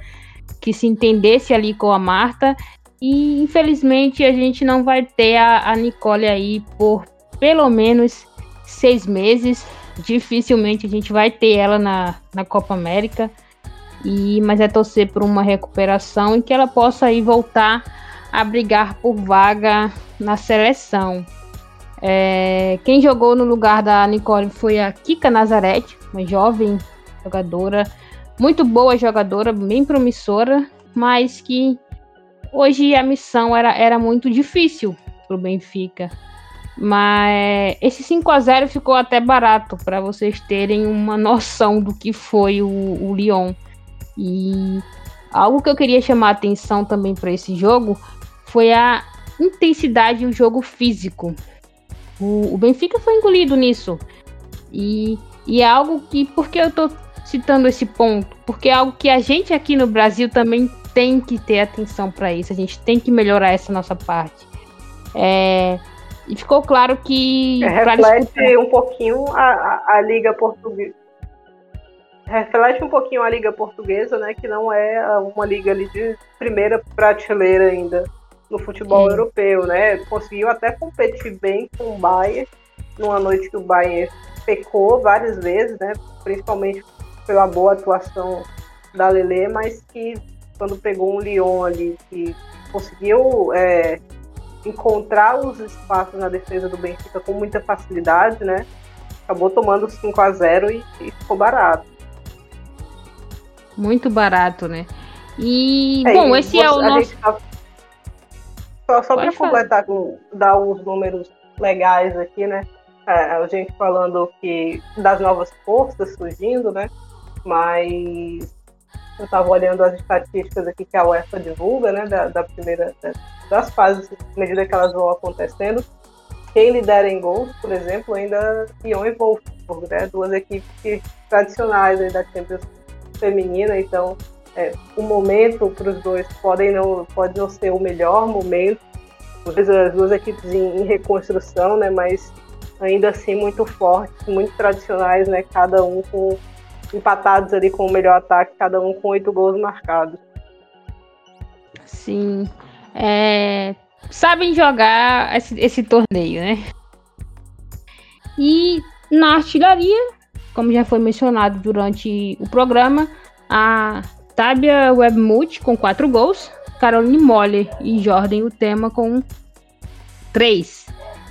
que se entendesse ali com a Marta. E infelizmente a gente não vai ter a, a Nicole aí por pelo menos seis meses. Dificilmente a gente vai ter ela na, na Copa América. E, mas é torcer por uma recuperação e que ela possa aí voltar a brigar por vaga na seleção. É, quem jogou no lugar da Nicole foi a Kika Nazarete, uma jovem jogadora muito boa jogadora, bem promissora. mas que hoje a missão era, era muito difícil para o Benfica. Mas esse 5 a 0 ficou até barato para vocês terem uma noção do que foi o, o Lyon. E algo que eu queria chamar a atenção também para esse jogo foi a intensidade e o jogo físico. O, o Benfica foi engolido nisso. E, e é algo que, por que eu estou citando esse ponto? Porque é algo que a gente aqui no Brasil também tem que ter atenção para isso. A gente tem que melhorar essa nossa parte. É, e ficou claro que. É, reflete um pouquinho a, a, a, Liga Portuguesa. Reflete um pouquinho a Liga Portuguesa, né? Que não é uma liga ali de primeira prateleira ainda no futebol Sim. europeu, né? Conseguiu até competir bem com o Bayern, numa noite que o Bayern pecou várias vezes, né? Principalmente pela boa atuação da Lele, mas que quando pegou um Lyon ali que conseguiu é, encontrar os espaços na defesa do Benfica com muita facilidade, né? Acabou tomando 5 a 0 e, e ficou barato. Muito barato, né? E, é, bom, esse é o nosso. Tá... Só, só para completar, com, dar uns números legais aqui, né? É, a gente falando que das novas forças surgindo, né? Mas eu estava olhando as estatísticas aqui que a UEFA divulga, né? Da, da primeira, das fases, à medida que elas vão acontecendo. Quem lidera em gols, por exemplo, ainda Lyon e Wolfsburg, né? Duas equipes tradicionais aí da Champions feminina, então é, o momento para os dois podem não, pode não ser o melhor momento. As duas equipes em, em, reconstrução, né? Mas ainda assim muito fortes, muito tradicionais, né? Cada um com empatados ali com o melhor ataque, cada um com oito gols marcados. Sim é, sabem jogar esse, esse torneio, né? E na artilharia, como já foi mencionado durante o programa, a Tabia Webmut com quatro gols, Caroline Moller e Jordan Utema com três.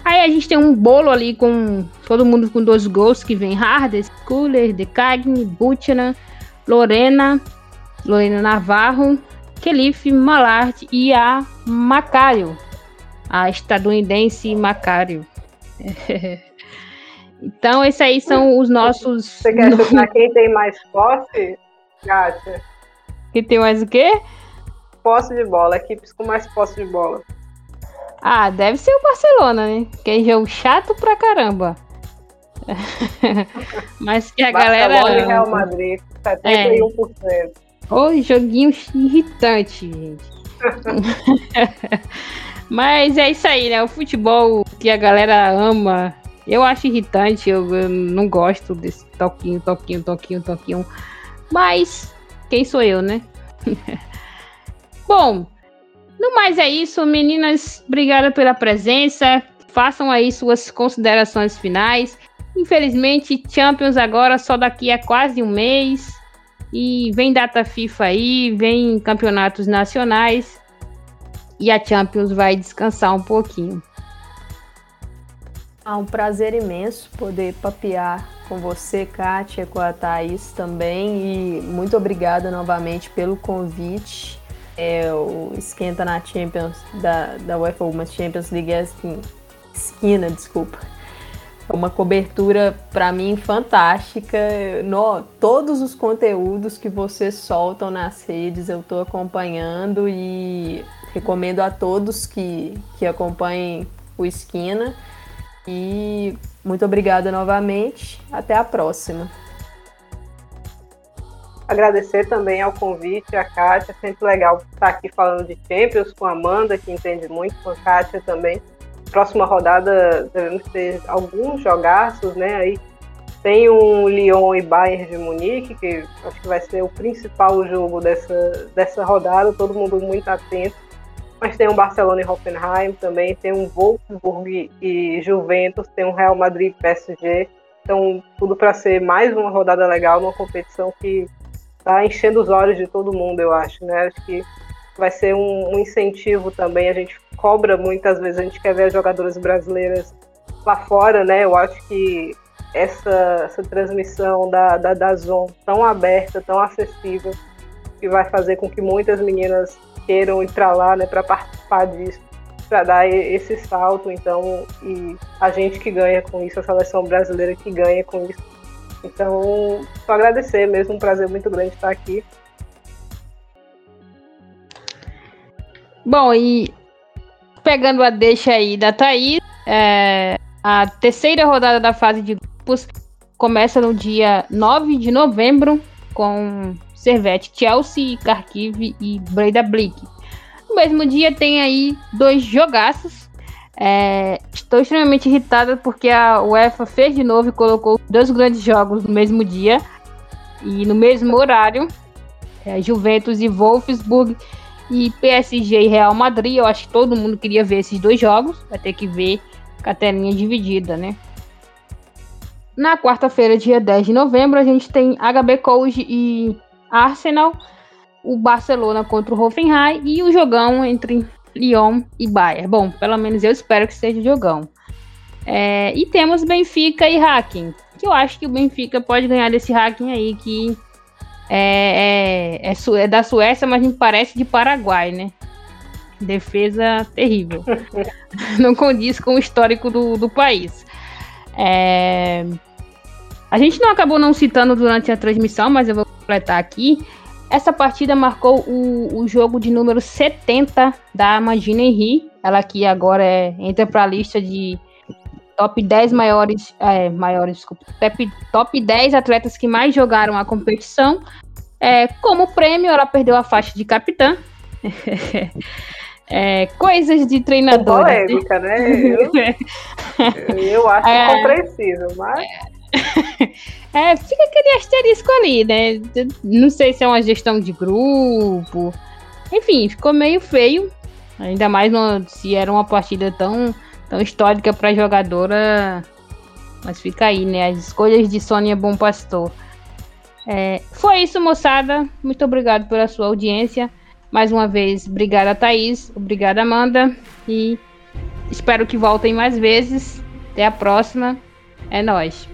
Aí a gente tem um bolo ali com todo mundo com dois gols, que vem Hardes, Kuller, De Cagni, Butchana, Lorena, Lorena Navarro, Kelif Malard e a Macário, a estadunidense Macário. então, esses aí são os nossos. Você quer chutar quem tem mais posse, Kátia? Quem tem mais o quê? Posse de bola, equipes com mais posse de bola. Ah, deve ser o Barcelona, né? Que é jogo chato pra caramba. Mas que a Barcelona galera. Barcelona e Real Madrid, 71%. É. Oi, joguinho irritante, gente. Mas é isso aí, né? O futebol que a galera ama. Eu acho irritante, eu, eu não gosto desse toquinho, toquinho, toquinho, toquinho. Mas quem sou eu, né? Bom, no mais é isso, meninas. Obrigada pela presença. Façam aí suas considerações finais. Infelizmente, Champions agora só daqui a quase um mês. E vem data FIFA aí, vem campeonatos nacionais e a Champions vai descansar um pouquinho. Ah, um prazer imenso poder papear com você, Kátia, com a Thaís também. E muito obrigada novamente pelo convite. É, o Esquenta na Champions da, da UEFA Women's Champions League é assim, esquina, desculpa é uma cobertura para mim fantástica. No, todos os conteúdos que vocês soltam nas redes eu estou acompanhando e recomendo a todos que, que acompanhem o Esquina. E muito obrigada novamente. Até a próxima. Agradecer também ao convite, a Kátia. Sempre legal estar aqui falando de Champions com a Amanda, que entende muito, com a Kátia também próxima rodada devemos ter alguns jogaços, né? Aí tem um Lyon e Bayern de Munique, que acho que vai ser o principal jogo dessa, dessa rodada, todo mundo muito atento. Mas tem um Barcelona e Hoffenheim também, tem um Wolfsburg e Juventus, tem um Real Madrid e PSG. Então, tudo para ser mais uma rodada legal, uma competição que está enchendo os olhos de todo mundo, eu acho, né? Acho que vai ser um, um incentivo também. A gente cobra muitas vezes, a gente quer ver as jogadoras brasileiras lá fora, né? Eu acho que essa, essa transmissão da, da, da Zon tão aberta, tão acessível, que vai fazer com que muitas meninas queiram ir para lá, né, para participar disso, para dar esse salto. Então, e a gente que ganha com isso, a seleção brasileira que ganha com isso. Então, só agradecer mesmo, um prazer muito grande estar aqui. Bom, e pegando a deixa aí da Thaís, é, a terceira rodada da fase de grupos começa no dia 9 de novembro com Servette Chelsea, Kharkiv e Breda Blick. No mesmo dia tem aí dois jogaços. É, estou extremamente irritada porque a UEFA fez de novo e colocou dois grandes jogos no mesmo dia e no mesmo horário. É, Juventus e Wolfsburg e PSG e Real Madrid. Eu acho que todo mundo queria ver esses dois jogos. Vai ter que ver com a telinha dividida, né? Na quarta-feira, dia 10 de novembro, a gente tem HB Coach e Arsenal, o Barcelona contra o Hoffenheim e o jogão entre Lyon e Bayern. Bom, pelo menos eu espero que seja jogão. É, e temos Benfica e Hacking, que eu acho que o Benfica pode ganhar desse Hacking aí, que é, é, é, é da Suécia, mas me parece de Paraguai, né? Defesa terrível. Não condiz com o histórico do, do país. É... A gente não acabou não citando durante a transmissão, mas eu vou completar aqui. Essa partida marcou o, o jogo de número 70 da Imagine Henry. Ela que agora é, entra para a lista de top 10 maiores, é, maiores desculpa, top, top 10 atletas que mais jogaram a competição. É, como prêmio, ela perdeu a faixa de capitã. É, coisas de treinador. Polêmica, né? Eu, eu acho é, compreensível, mas. É, fica aquele asterisco ali, né? Não sei se é uma gestão de grupo. Enfim, ficou meio feio. Ainda mais no, se era uma partida tão, tão histórica para a jogadora. Mas fica aí, né? As escolhas de Sônia Bom Pastor. É, foi isso, moçada. Muito obrigado pela sua audiência. Mais uma vez, obrigada, Thaís. Obrigada, Amanda. E espero que voltem mais vezes. Até a próxima. É nóis.